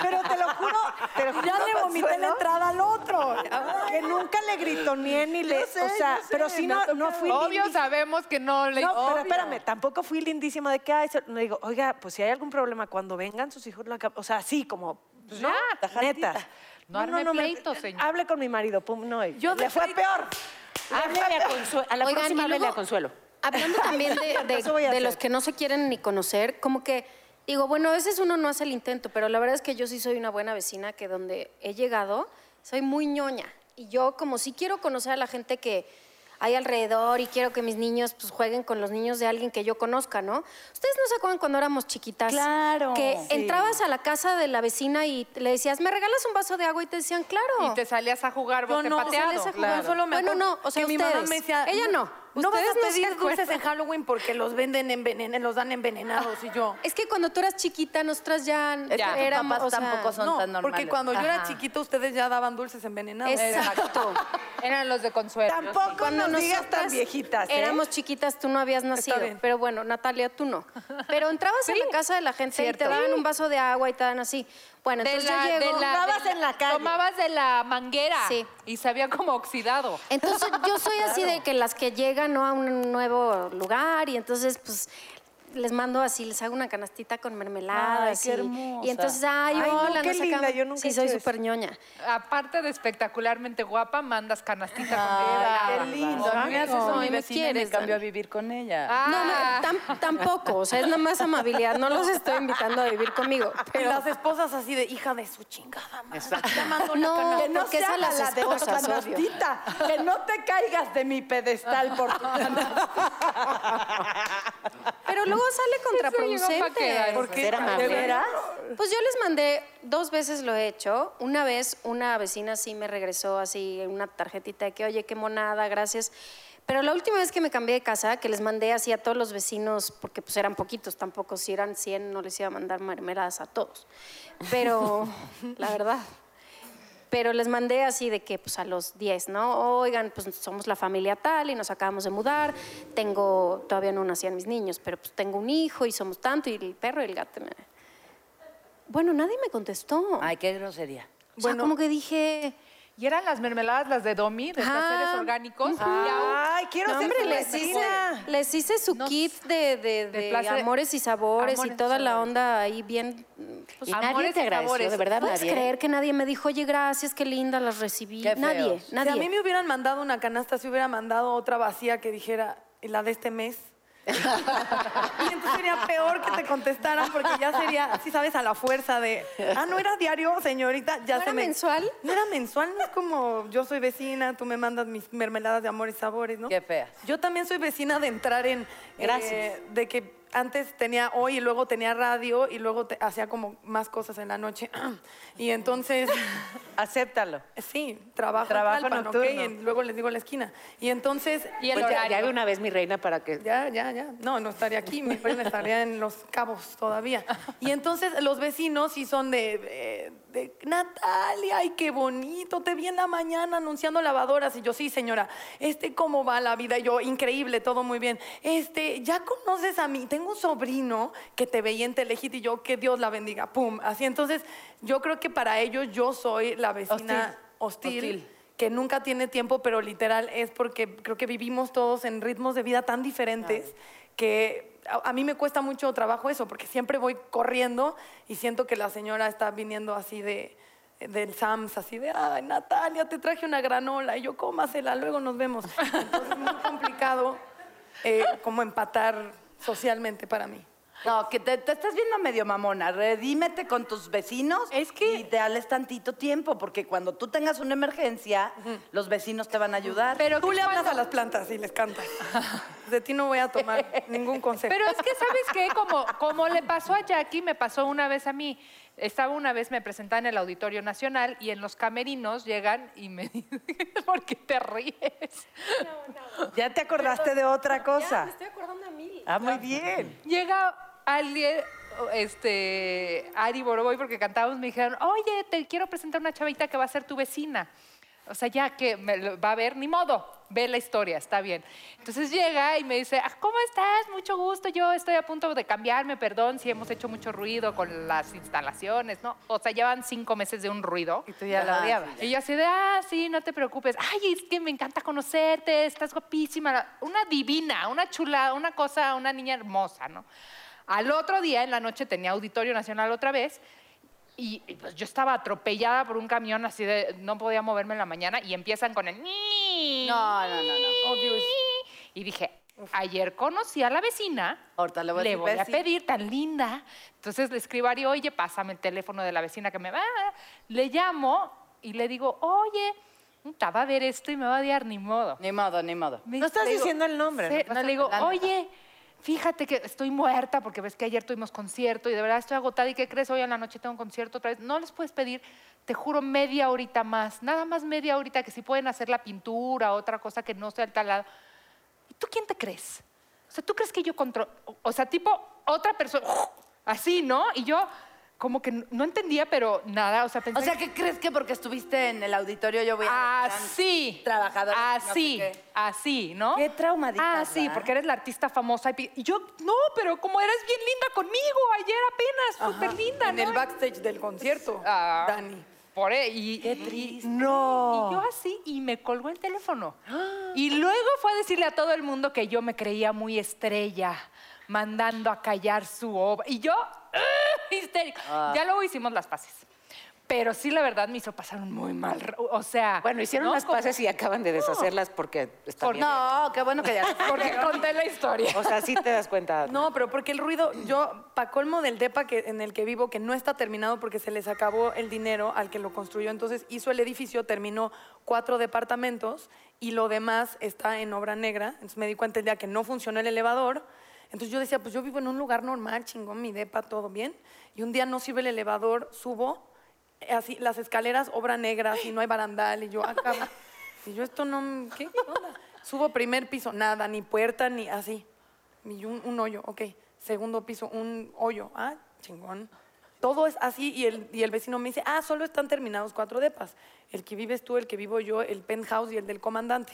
Pero te lo juro, te lo juro, Ya le vomité la entrada al otro. Que nunca le gritoneé ni le. sé, o sea, sé, pero sí ha no, no fui Obvio lindísima. sabemos que no le... No, pero espérame, tampoco fui lindísima de que, ay, se- le digo, oiga, pues si hay algún problema cuando vengan sus hijos, la o sea, así como, Pues ¿no? ya, neta. No arme me- pleito, señor. Hable con mi marido, pum, no, Yo le fue peor. Háblale a Consuelo. A la Oigan, próxima a Consuelo. Hablando también de, de- de los que no se quieren ni conocer, como que digo, bueno, a veces uno no hace el intento, pero la verdad es que yo sí soy una buena vecina que donde he llegado soy muy ñoña. Y yo como sí quiero conocer a la gente que hay alrededor y quiero que mis niños pues, jueguen con los niños de alguien que yo conozca, ¿no? ¿Ustedes no se acuerdan cuando éramos chiquitas? Claro. Que Sí. entrabas a la casa de la vecina y le decías, ¿me regalas un vaso de agua? Y te decían, claro. Y te salías a jugar bote no, pateado. sales a jugar, solo me Bueno, no, o sea, que mi mamá me decía, Ella no. No vas a no pedir dulces en Halloween porque los venden envenen, los dan envenenados y yo. Es que cuando tú eras chiquita, nosotras ya, tus éramos, papás o sea, tampoco son no, tan normales. porque cuando yo era chiquita ustedes ya daban dulces envenenados. Exacto. Eran los de Consuelo. Tampoco Cuando nos digas tan viejitas, ¿eh? Éramos chiquitas, tú no habías nacido. Pero bueno, Natalia, tú no. Pero entrabas en la casa de la gente y te daban un vaso de agua y te dan así. Bueno, De entonces la- yo de llego... la- Tomabas de en la calle. Tomabas de la manguera. Sí. Y se había como oxidado. Entonces yo soy así de que las que llegan ¿no? a un nuevo lugar y entonces pues les mando así, les hago una canastita con mermelada. Ay, qué así. hermosa. Y entonces, ay, Ay, no, hola, qué nos linda, yo nunca Sí, he soy súper ñoña. Aparte de espectacularmente guapa, mandas canastita Ay, con qué lindo. A mí me haces mi me vecina me quieres, cambió a vivir con ella. No, no, Ah. tam- tampoco, o sea, es nada más amabilidad, no los estoy invitando a vivir conmigo. Pero las esposas así de hija de su chingada madre. La No, que no porque es se a las haga la de la canastita. Que no te caigas de mi pedestal por tu Pero luego sale llegó pa' contraproducente. quedar. ¿Por qué? Ser ¿De amable. veras? Pues yo les mandé, dos veces lo he hecho. Una vez una vecina sí me regresó así una tarjetita de que, oye, qué monada, gracias. Pero la última vez que me cambié de casa, que les mandé así a todos los vecinos, porque pues eran poquitos tampoco, si eran 100 no les iba a mandar mermeladas a todos. Pero, la verdad. Pero les mandé así de que pues a los 10, ¿no? Oigan, pues somos la familia tal y nos acabamos de mudar. Tengo, todavía no nacían mis niños, pero pues tengo un hijo y somos tanto y el perro y el gato. me- Bueno, nadie me contestó. Ay, qué grosería. o sea, como que dije, Y eran las mermeladas, las de Domi, de placeres orgánicos. y aún- Ay, quiero no, ser hombre, les hice, vecina. les hice su No kit de, de- de de placer- amores y sabores amores y y toda la sabores. onda ahí bien... pues, Y nadie Amores te agradeció, sabores. de verdad, ¿Puedes nadie. creer que nadie me dijo, oye, gracias, qué linda, las recibí? Qué nadie, feos. Si nadie. a mí me hubieran mandado una canasta, si hubiera mandado otra vacía que dijera, "¿Y la de este mes. Y entonces sería peor que te contestaran porque ya sería, así sabes, a la fuerza de, ah, no era diario, señorita, ya ¿No se era me... mensual? No era mensual, no es como yo soy vecina, tú me mandas mis mermeladas de amor y sabores, ¿no? Qué feas. Yo también soy vecina de entrar en... eh, Gracias. de que antes tenía hoy y luego tenía radio y luego te- hacía como más cosas en la noche. y entonces... Acéptalo. Sí, trabajo, Trabajo en Tlalpan, ¿ok? nocturno. Y luego les digo la esquina. Y entonces, Y el Pues ya, ya de una vez, mi reina, para que... ya, ya, ya. No, no estaría aquí, mi reina estaría en Los Cabos todavía. Y entonces los vecinos sí son de, de, de, Natalia, ay, qué bonito, te vi en la mañana anunciando lavadoras. Y yo, sí, señora, este, ¿cómo va la vida? Y yo, increíble, todo muy bien. Este, ¿ya conoces a mí? Tengo un sobrino que te veía en Telehit y yo, que Dios la bendiga, pum. Así, entonces, yo creo que para ellos yo soy la vecina hostil. Hostil. que nunca tiene tiempo, pero literal es porque creo que vivimos todos en ritmos de vida tan diferentes que a, a mí me cuesta mucho trabajo eso, porque siempre voy corriendo y siento que la señora está viniendo así de del Sams, así de, ay, Natalia, te traje una granola, y yo, cómasela, luego nos vemos. Entonces es muy complicado eh, como empatar socialmente para mí. No, que te, te estás viendo medio mamona. Redímete con tus vecinos Es que- y dales tantito tiempo, porque cuando tú tengas una emergencia, los vecinos te van a ayudar. Pero Tú le hablas cuando- a las plantas y les cantas. De ti no voy a tomar ningún consejo. Pero es que, ¿sabes qué? Como, como le pasó a Jackie, me pasó una vez a mí. Estaba una vez, me presentaba en el Auditorio Nacional y en los camerinos llegan y me dicen, ¿por qué te ríes? Ya te acordaste de otra cosa. estoy acordando de mí. Ah, muy bien. Llega alguien, este, Ari Boroboy, porque cantábamos, me dijeron, oye, te quiero presentar una chavita que va a ser tu vecina. O sea, ya que me lo va a ver, ni modo, ve la historia, está bien. Entonces llega y me dice, "Ah, ¿cómo estás? Mucho gusto, yo estoy a punto de cambiarme, perdón si hemos hecho mucho ruido con las instalaciones, ¿no? O sea, llevan cinco meses de un ruido. Y tú ya la odiabas. sí, Y yo así de, ah, sí, no te preocupes. Ay, es que me encanta conocerte, estás guapísima. Una divina, una chula, una cosa, una niña hermosa, ¿no? Al otro día, en la noche, tenía Auditorio Nacional otra vez. Y, y, pues yo estaba atropellada por un camión así de, no podía moverme en la mañana y empiezan con el... ni, No, no, no, no. Oh, Dios. Y dije, ayer conocí a la vecina, Ahorita le voy a decir, voy a pedir, tan linda. Entonces le escribo a Ari, oye, pásame el teléfono de la vecina que me va. Le llamo y le digo, oye, va a ver esto y me va a odiar, ni modo. Ni modo, ni modo. Me- No estás le digo, diciendo el nombre, no no, le digo, oye, fíjate que estoy muerta porque ves que ayer tuvimos concierto y de verdad estoy agotada. ¿Y qué crees? Hoy en la noche tengo un concierto otra vez. No les puedes pedir, te juro, media horita más. Nada más media horita que si pueden hacer la pintura, otra cosa que no sea el talado. ¿Y tú quién te crees? O sea, ¿tú crees que yo controlo? O sea, tipo, otra persona, así, ¿no? Y yo como que no entendía, pero nada, o sea, pensé O sea, ¿qué crees que porque estuviste en el auditorio yo voy a... Así. No sé Así. Así, ¿no? Qué traumadita, Ah, sí, porque eres la artista famosa. Y yo, no, pero como eres bien linda conmigo, ayer apenas, súper linda, En ¿no? el backstage del concierto, Ah, Dani. Por e- y, Qué y- triste. No. y yo así, y me colgó el teléfono. Y luego fue a decirle a todo el mundo que yo me creía muy estrella, mandando a callar su obra. Y yo, ¡ah! histérica. Ya luego hicimos las paces. Pero sí, la verdad, me hizo pasar un muy mal. O sea. Bueno, hicieron ¿no? las Como- paces y acaban de deshacerlas porque está Por- bien. No, qué bueno que ya... Porque conté la historia. O sea, sí te das cuenta. No, pero porque el ruido, yo, pa' colmo del depa que, en el que vivo, que no está terminado porque se les acabó el dinero al que lo construyó, entonces hizo el edificio, terminó cuatro departamentos y lo demás está en obra negra. Entonces me di cuenta el día que no funcionó el elevador. Entonces yo decía, pues yo vivo en un lugar normal, chingón, mi depa, todo bien. Y un día no sirve el elevador, subo, eh, así, las escaleras, obra negra, así, no hay barandal. Y yo, acá. Y yo, esto no, ¿qué onda? Subo primer piso, nada, ni puerta, ni así. Y un, un hoyo, ok. Segundo piso, un hoyo. Ah, chingón. Todo es así y el, y el vecino me dice, ah, solo están terminados cuatro depas. El que vives tú, el que vivo yo, el penthouse y el del comandante.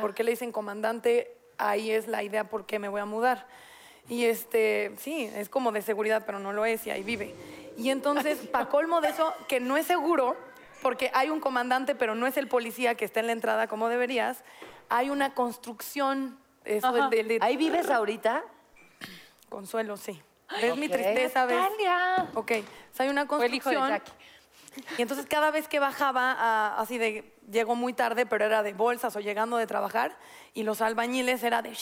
¿Por qué le dicen comandante? Ahí es la idea por qué me voy a mudar. Y este, sí, es como de seguridad, pero no lo es y ahí vive. Y entonces, pa' colmo de eso, que no es seguro, porque hay un comandante, pero no es el policía que está en la entrada como deberías, hay una construcción, eso del, del- del- ¿Ahí vives ahorita? Consuelo, sí. ¿Ves mi tristeza? ¿Ves? Natalia. Ok, o sea, hay una Fue el hijo de construcción. Jackie. Y entonces cada vez que bajaba, ah, así de, llegó muy tarde, pero era de bolsas o llegando de trabajar, y los albañiles era de...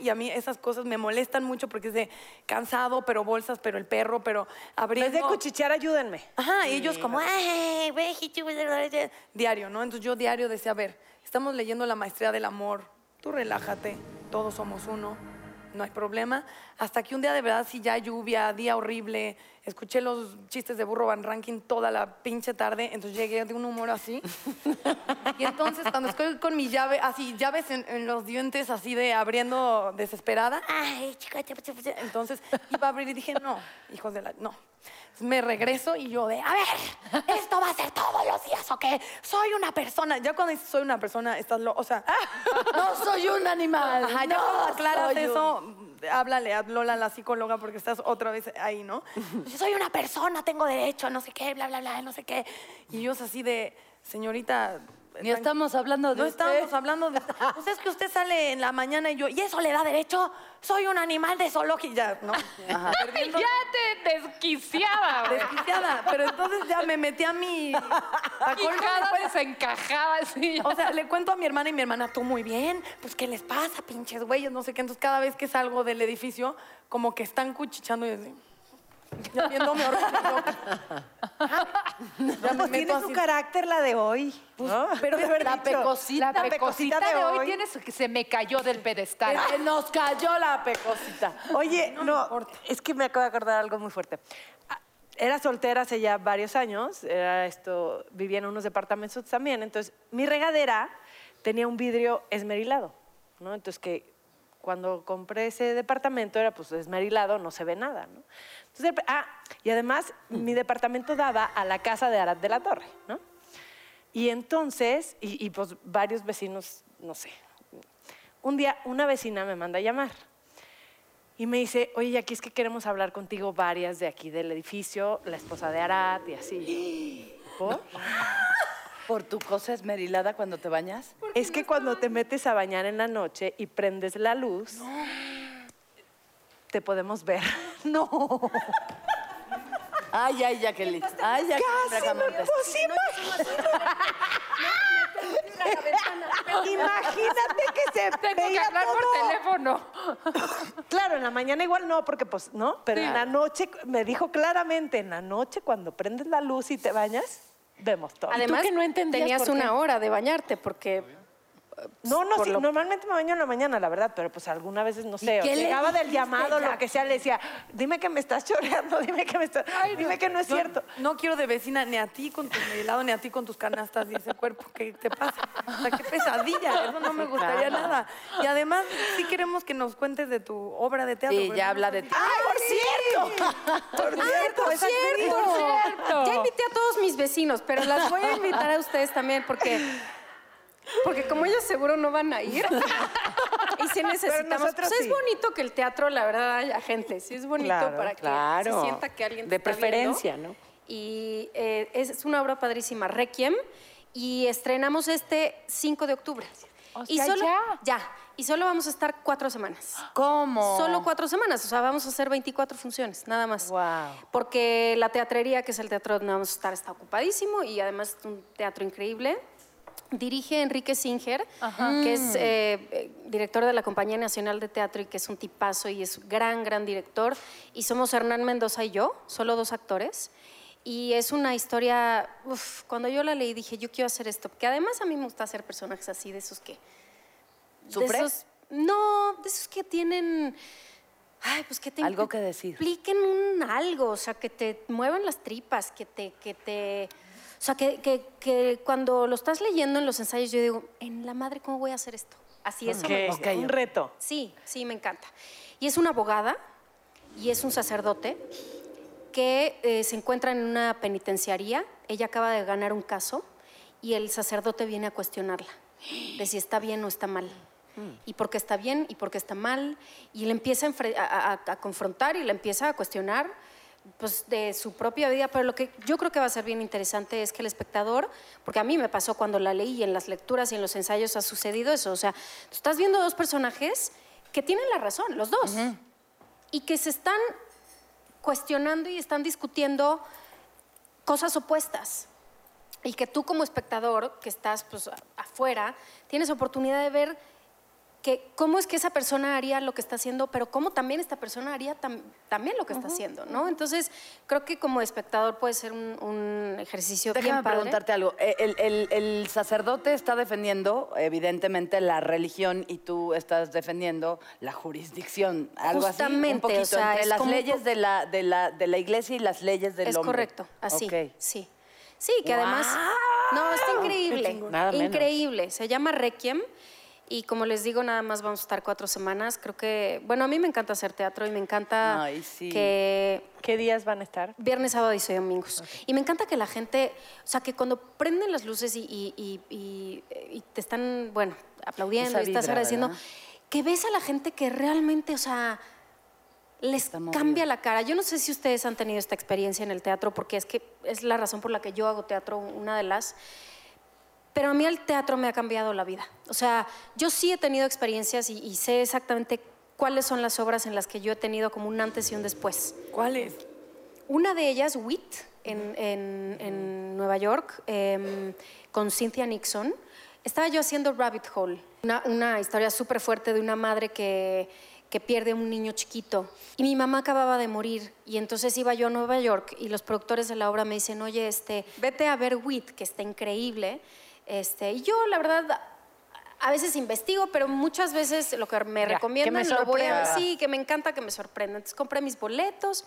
Y a mí esas cosas me molestan mucho porque es de cansado, pero bolsas, pero el perro, pero En abriendo... vez de cuchichear, ayúdenme. Ajá, y ellos como, "Ay, güey, diario, ¿no? Entonces yo diario decía, a ver, estamos leyendo la maestría del amor, tú relájate, todos somos uno, no hay problema. Hasta que un día de verdad, sí, ya lluvia, día horrible, escuché los chistes de Burro Van Ranking toda la pinche tarde, entonces llegué de un humor así. Y entonces cuando estoy con mi llave, así, llaves en, en los dientes, así de abriendo desesperada, ay, chica. entonces iba a abrir y dije, no, hijos de la, no. Entonces, me regreso y yo de, a ver, esto va a ser todos los días, ¿o qué? Soy una persona. Ya cuando dices soy una persona, estás lo, o sea, No soy un animal. Ajá, ya no cuando aclaras soy un- eso, háblale a Lola, la psicóloga, porque estás otra vez ahí, ¿no? Yo soy una persona, tengo derecho, no sé qué, bla, bla, bla, no sé qué. Y ellos así de, señorita... Ni estamos hablando de No usted. estamos hablando de... Pues es que usted sale en la mañana y yo, ¿y eso le da derecho? Soy un animal de zoológico, ya, ¿no? Perdiendo- Ya te desquiciaba, güey. Desquiciada. Pero entonces ya me metí a mi... a colmo Hijada después. desencajada, así. O sea, le cuento a mi hermana y mi hermana, tú muy bien, pues ¿qué les pasa, pinches güeyes? No sé qué. Entonces cada vez que salgo del edificio, como que están cuchichando y así. Ya viéndome horrible. Ya me Pues meto tiene su así. carácter la de hoy. ¿no? pero de verdad, La pecosita. La pecosita de hoy tiene su- que se me cayó del pedestal. Es que nos cayó la pecosita. Oye, No es que me acabo de acordar algo muy fuerte. Ah, Era soltera hace ya varios años, era esto, vivía en unos departamentos también, entonces mi regadera tenía un vidrio esmerilado, ¿no? Entonces que cuando compré ese departamento era pues esmerilado, no se ve nada, ¿no? Entonces, ah, y además mi departamento daba a la casa de Arad de la Torre, ¿no? Y entonces, y, y, pues varios vecinos, no sé, un día una vecina me manda a llamar y me dice, oye, aquí es que queremos hablar contigo varias de aquí del edificio, la esposa de Arad y así. ¿Por? ¿Por tu cosa esmerilada cuando te bañas? Es que cuando te metes a bañar en la noche y prendes la luz, te podemos ver. No. Ay, ay, Jacqueline. Ay, Jacqueline Bracamontes. Imagínate que se Tengo que veía hablar por teléfono. Claro, en la mañana igual no, porque pues no, pero en la noche me dijo claramente, en la noche cuando prendes la luz y te bañas, vemos todo. Además, que no entendías tenías una hora de bañarte porque No, no, sí, lo- normalmente me baño en la mañana, la verdad, pero pues algunas veces, no sé, llegaba del llamado, lo que sea, le decía, dime que me estás choreando, dime que me estás, dime que no es cierto. No quiero de vecina ni a ti con tu helado, ni a ti con tus canastas y ese cuerpo. ¿Qué te pasa? O sea, qué pesadilla. Eso no me gustaría nada. Y además, sí queremos que nos cuentes de tu obra de teatro. Sí, ya habla de ti. ¡Ay, por cierto! Por Ay, cierto, por cierto. cierto. Ya invité a todos mis vecinos, pero las voy a invitar a ustedes también porque, porque como ellos seguro no van a ir. y sí necesitamos. Pues es sí. bonito que el teatro, la verdad, haya gente. Sí es bonito Claro, para que claro. se sienta que alguien te De está preferencia, viendo. ¿no? Y eh, es, es una obra padrísima, Requiem. Y estrenamos este 5 de octubre. O y sea, solo, ya. Y solo vamos a estar cuatro semanas. ¿Cómo? Solo cuatro semanas, o sea, vamos a hacer 24 funciones, nada más. Wow. Porque la teatrería, que es el teatro donde vamos a estar, está ocupadísimo y además es un teatro increíble. Dirige Enrique Singer, que es eh, eh, director de la Compañía Nacional de Teatro y que es un tipazo y es gran, gran director. Y somos Hernán Mendoza y yo, solo dos actores. Y es una historia, uf, cuando yo la leí dije, yo quiero hacer esto, porque además a mí me gusta hacer personajes así, de esos que... de esos- no, de esos que tienen... Ay, pues que te Algo que decir. Expliquen un algo, o sea, que te muevan las tripas, que te, que te, o sea, que, que- que cuando lo estás leyendo en los ensayos, yo digo, en la madre, ¿cómo voy a hacer esto? Así, eso me Ok, gusta. Un reto. Sí, sí, me encanta. Y es una abogada y es un sacerdote que eh, se encuentra en una penitenciaría. Ella acaba de ganar un caso y el sacerdote viene a cuestionarla de si está bien o está mal. Y por qué está bien y por qué está mal. Y le empieza a, a- a- confrontar y le empieza a cuestionar pues, de su propia vida. Pero lo que yo creo que va a ser bien interesante es que el espectador, porque a mí me pasó cuando la leí y en las lecturas y en los ensayos ha sucedido eso. O sea, tú estás viendo dos personajes que tienen la razón, los dos, y que se están cuestionando y están discutiendo cosas opuestas. Y que tú como espectador, que estás pues, afuera, tienes oportunidad de ver que cómo es que esa persona haría lo que está haciendo, pero cómo también esta persona haría tam- también lo que está haciendo, ¿no? Entonces, creo que como espectador puede ser un, un ejercicio Déjame bien padre. preguntarte algo. Eh, El, el- el sacerdote está defendiendo, evidentemente, la religión y tú estás defendiendo la jurisdicción. Algo así. Un poquito o sea, entre es las un leyes de la, de, la, de la iglesia y las leyes del Es hombre. correcto, así. Sí. Sí, que además. No, está increíble. Nada menos. increíble. Se llama Requiem. Y como les digo, nada más vamos a estar cuatro semanas. Creo que. Bueno, a mí me encanta hacer teatro y me encanta Ay, sí. que ¿Qué días van a estar? Viernes, sábado y domingos. Y me encanta que la gente, o sea, que cuando prenden las luces y, y- y- y- y te están, bueno, aplaudiendo Esa y estás vibra, agradeciendo, ¿verdad? que ves a la gente que realmente, o sea, les cambia la cara. Yo no sé si ustedes han tenido esta experiencia en el teatro, porque es que es la razón por la que yo hago teatro, una de las. Pero a mí el teatro me ha cambiado la vida. O sea, yo sí he tenido experiencias y, y sé exactamente cuáles son las obras en las que yo he tenido como un antes y un después. ¿Cuál es? Una de ellas, WIT, en, en- en Nueva York, em, con Cynthia Nixon. Estaba yo haciendo Rabbit Hole, una, una historia súper fuerte de una madre que, que pierde un niño chiquito. Y mi mamá acababa de morir. Y entonces iba yo a Nueva York y los productores de la obra me dicen, oye, este, vete a ver WIT, que está increíble. Este, y yo, la verdad, a veces investigo, pero muchas veces lo que me Ya, que me recomiendan lo voy a sí, que me encanta que me sorprenda. Entonces compré mis boletos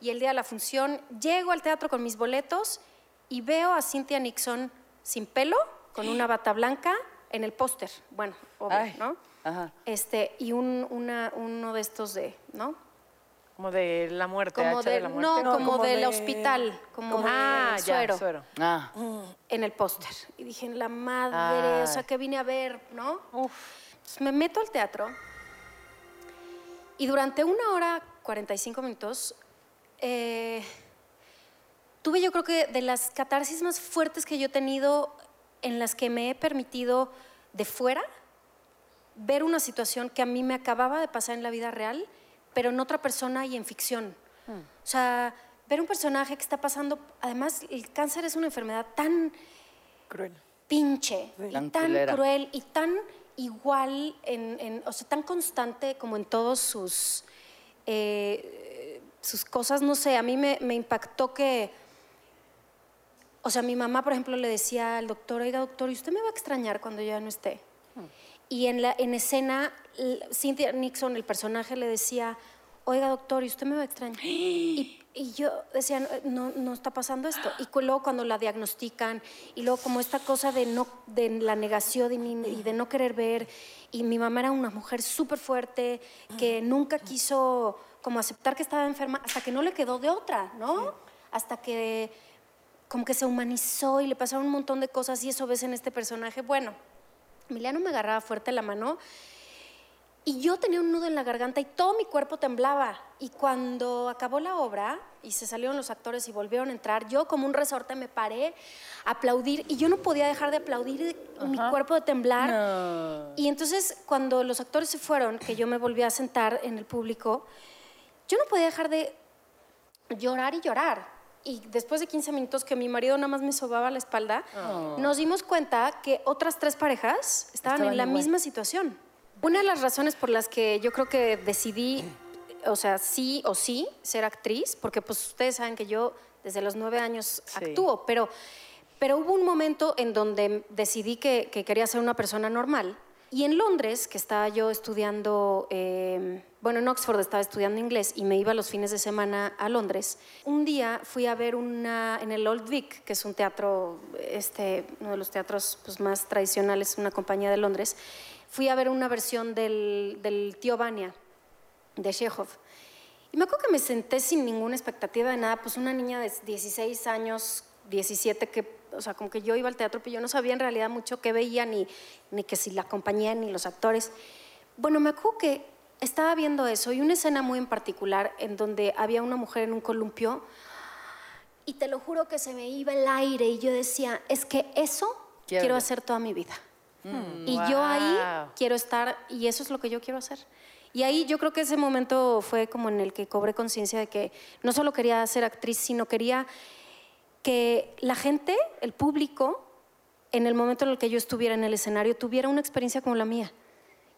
y el día de la función llego al teatro con mis boletos y veo a Cynthia Nixon sin pelo, con una bata blanca en el póster. Bueno, obvio, Ay, ¿no? ajá. Este, y un, una- uno de estos de, ¿no? Como de la muerte, Como de, de, la no, muerte. como, como del de- hospital, como, Como- de ah, ya, suero. Ah, en el póster. Y dije, la madre, o sea, que vine a ver, ¿no? Entonces me meto al teatro y durante una hora 45 minutos eh, tuve yo creo que de las catarsis más fuertes que yo he tenido en las que me he permitido de fuera ver una situación que a mí me acababa de pasar en la vida real, pero en otra persona y en ficción. O sea, ver un personaje que está pasando, además el cáncer es una enfermedad tan Cruel. pinche y Tan cruel y tan igual, en, en- o sea, tan constante como en todos sus, eh, sus cosas. No sé, a mí me, me impactó que, o sea, mi mamá, por ejemplo, le decía al doctor, oiga, doctor, ¿y usted me va a extrañar cuando yo ya no esté? Y en, la, en escena, Cynthia Nixon, el personaje, le decía, oiga, doctor, ¿y usted me va a extrañar? Y Y yo decía, no, no está pasando esto. Y luego cuando la diagnostican, y luego como esta cosa de, no, de la negación y de no querer ver. Y mi mamá era una mujer súper fuerte, que nunca quiso como aceptar que estaba enferma, hasta que no le quedó de otra, ¿no? Hasta que como que se humanizó y le pasaron un montón de cosas y eso ves en este personaje. Bueno, Emiliano me agarraba fuerte la mano y yo tenía un nudo en la garganta y todo mi cuerpo temblaba. Y cuando acabó la obra y se salieron los actores y volvieron a entrar, yo como un resorte me paré a aplaudir y yo no podía dejar de aplaudir, mi cuerpo de temblar. Y entonces cuando los actores se fueron, que yo me volví a sentar en el público, yo no podía dejar de llorar y llorar. Y después de 15 minutos que mi marido nada más me sobaba la espalda, nos dimos cuenta que otras tres parejas estaban, Estaban en la igual. misma situación. Una de las razones por las que yo creo que decidí, o sea, sí o sí, ser actriz, porque pues ustedes saben que yo desde los nueve años actúo, pero, pero hubo un momento en donde decidí que, que quería ser una persona normal. Y en Londres, que estaba yo estudiando, eh, bueno, en Oxford estaba estudiando inglés y me iba los fines de semana a Londres. Un día fui a ver una, en el Old Vic, que es un teatro, este, uno de los teatros pues, más tradicionales, una compañía de Londres, fui a ver una versión del, del Tío Vania, de Chekhov. Y me acuerdo que me senté sin ninguna expectativa de nada, pues una niña de 16 años, 17, que, o sea, como que yo iba al teatro, pero yo no sabía en realidad mucho qué veía, ni, ni que si la compañía, ni los actores. Bueno, me acuerdo que estaba viendo eso y una escena muy en particular en donde había una mujer en un columpio y te lo juro que se me iba el aire y yo decía, es que eso Quiero quiero hacer toda mi vida. Y yo ahí quiero estar y eso es lo que yo quiero hacer. Y ahí yo creo que ese momento fue como en el que cobré conciencia de que no solo quería ser actriz, sino quería que la gente, el público, en el momento en el que yo estuviera en el escenario, tuviera una experiencia como la mía.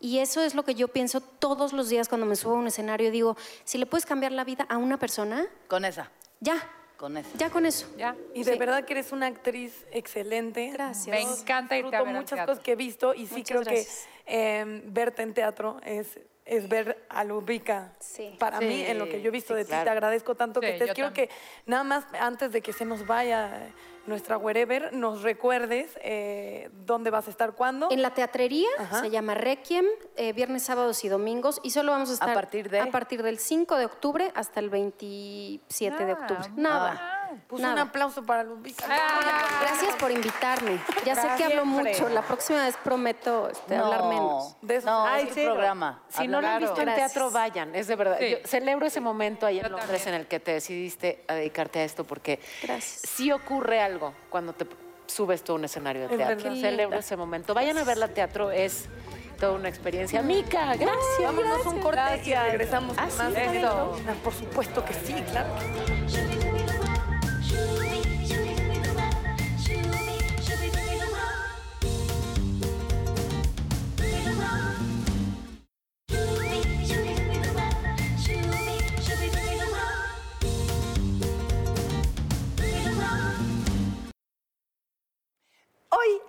Y eso es lo que yo pienso todos los días cuando me subo a un escenario. Digo, si le puedes cambiar la vida a una persona, Con esa, ya, con esa. ya con eso. Ya. Y de Sí. verdad que eres una actriz excelente. Gracias. Me encanta irte a Disfruto ver muchas teatro. cosas que he visto y sí Muchas creo gracias. que eh, verte en teatro es, es ver a Lubica. Sí. Para Sí, mí, en lo que yo he visto sí, de ti, claro. te agradezco tanto que estés. Quiero también. que nada más antes de que se nos vaya eh, nuestra wherever, nos recuerdes eh, dónde vas a estar, cuándo. En la teatrería Ajá. se llama Requiem, eh, viernes, sábados y domingos. Y solo vamos a estar partir de? a partir del 5 de octubre hasta el 27 de Ah, octubre. ah. Pues nada. un aplauso para Lubica. Ah. Gracias por invitarme. Ya sé que hablo Siempre. mucho. La próxima vez prometo este, hablar menos. De eso no, es tu programa. Si no lo han visto en Gracias. teatro, vayan, es de verdad. Sí. Yo celebro ese momento ahí en Londres también. en el que te decidiste a dedicarte a esto porque Gracias. sí ocurre algo cuando te subes tú a un escenario de Es teatro. Qué Celebro ese momento. Vayan a verla teatro, es toda una experiencia. Mica, gracias. Vámonos un corte y Gracias. regresamos Ah, con sí, más. Ah, Por supuesto que sí, claro.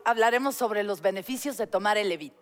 Hablaremos sobre los beneficios de tomar el Levit.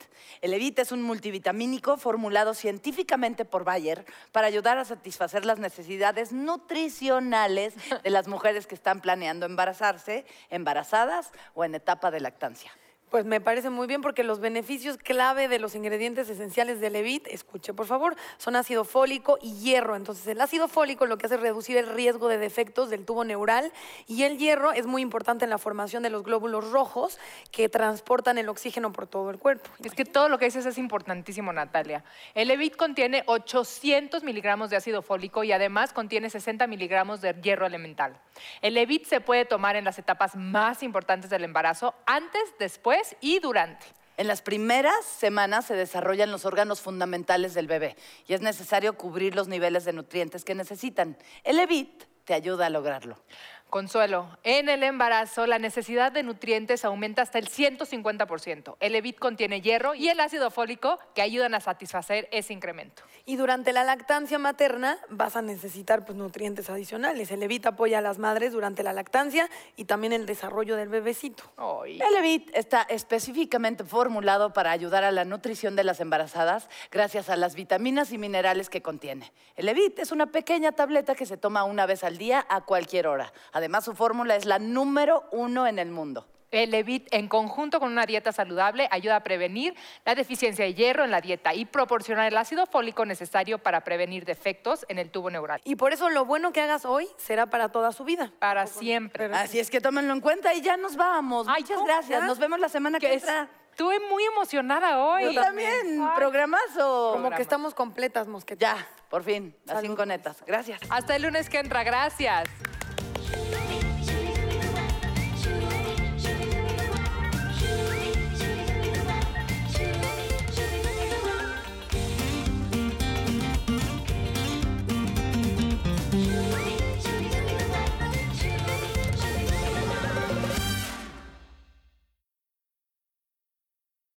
El Levit es un multivitamínico formulado científicamente por Bayer para ayudar a satisfacer las necesidades nutricionales de las mujeres que están planeando embarazarse, embarazadas o en etapa de lactancia. Pues me parece muy bien porque los beneficios clave de los ingredientes esenciales del Levit, escuche por favor, son ácido fólico y hierro. Entonces el ácido fólico lo que hace es reducir el riesgo de defectos del tubo neural y el hierro es muy importante en la formación de los glóbulos rojos que transportan el oxígeno por todo el cuerpo. Es que todo lo que dices es importantísimo, Natalia. El Levit contiene 800 miligramos de ácido fólico y además contiene 60 miligramos de hierro elemental. El Levit se puede tomar en las etapas más importantes del embarazo, antes, después y durante. En las primeras semanas se desarrollan los órganos fundamentales del bebé y es necesario cubrir los niveles de nutrientes que necesitan. El Levit te ayuda a lograrlo. Consuelo, en el embarazo la necesidad de nutrientes aumenta hasta el 150%. El Levit contiene hierro y el ácido fólico que ayudan a satisfacer ese incremento. Y durante la lactancia materna vas a necesitar pues, nutrientes adicionales. El Levit apoya a las madres durante la lactancia y también el desarrollo del bebecito. Ay. El Levit está específicamente formulado para ayudar a la nutrición de las embarazadas gracias a las vitaminas y minerales que contiene. El Levit es una pequeña tableta que se toma una vez al día a cualquier hora. Además, su fórmula es la número uno en el mundo. El Levit, en conjunto con una dieta saludable, ayuda a prevenir la deficiencia de hierro en la dieta y proporcionar el ácido fólico necesario para prevenir defectos en el tubo neural. Y por eso lo bueno que hagas hoy será para toda su vida. Para siempre. Así es que tómenlo en cuenta y ya nos vamos. Ay, Muchas gracias. ¿Ya? Nos vemos la semana que, entra. Estuve muy emocionada hoy. Yo también. Programazo. Como que estamos completas, mosquetas. Ya, por fin. Las cinco netas. Gracias. Hasta el lunes que entra. Gracias.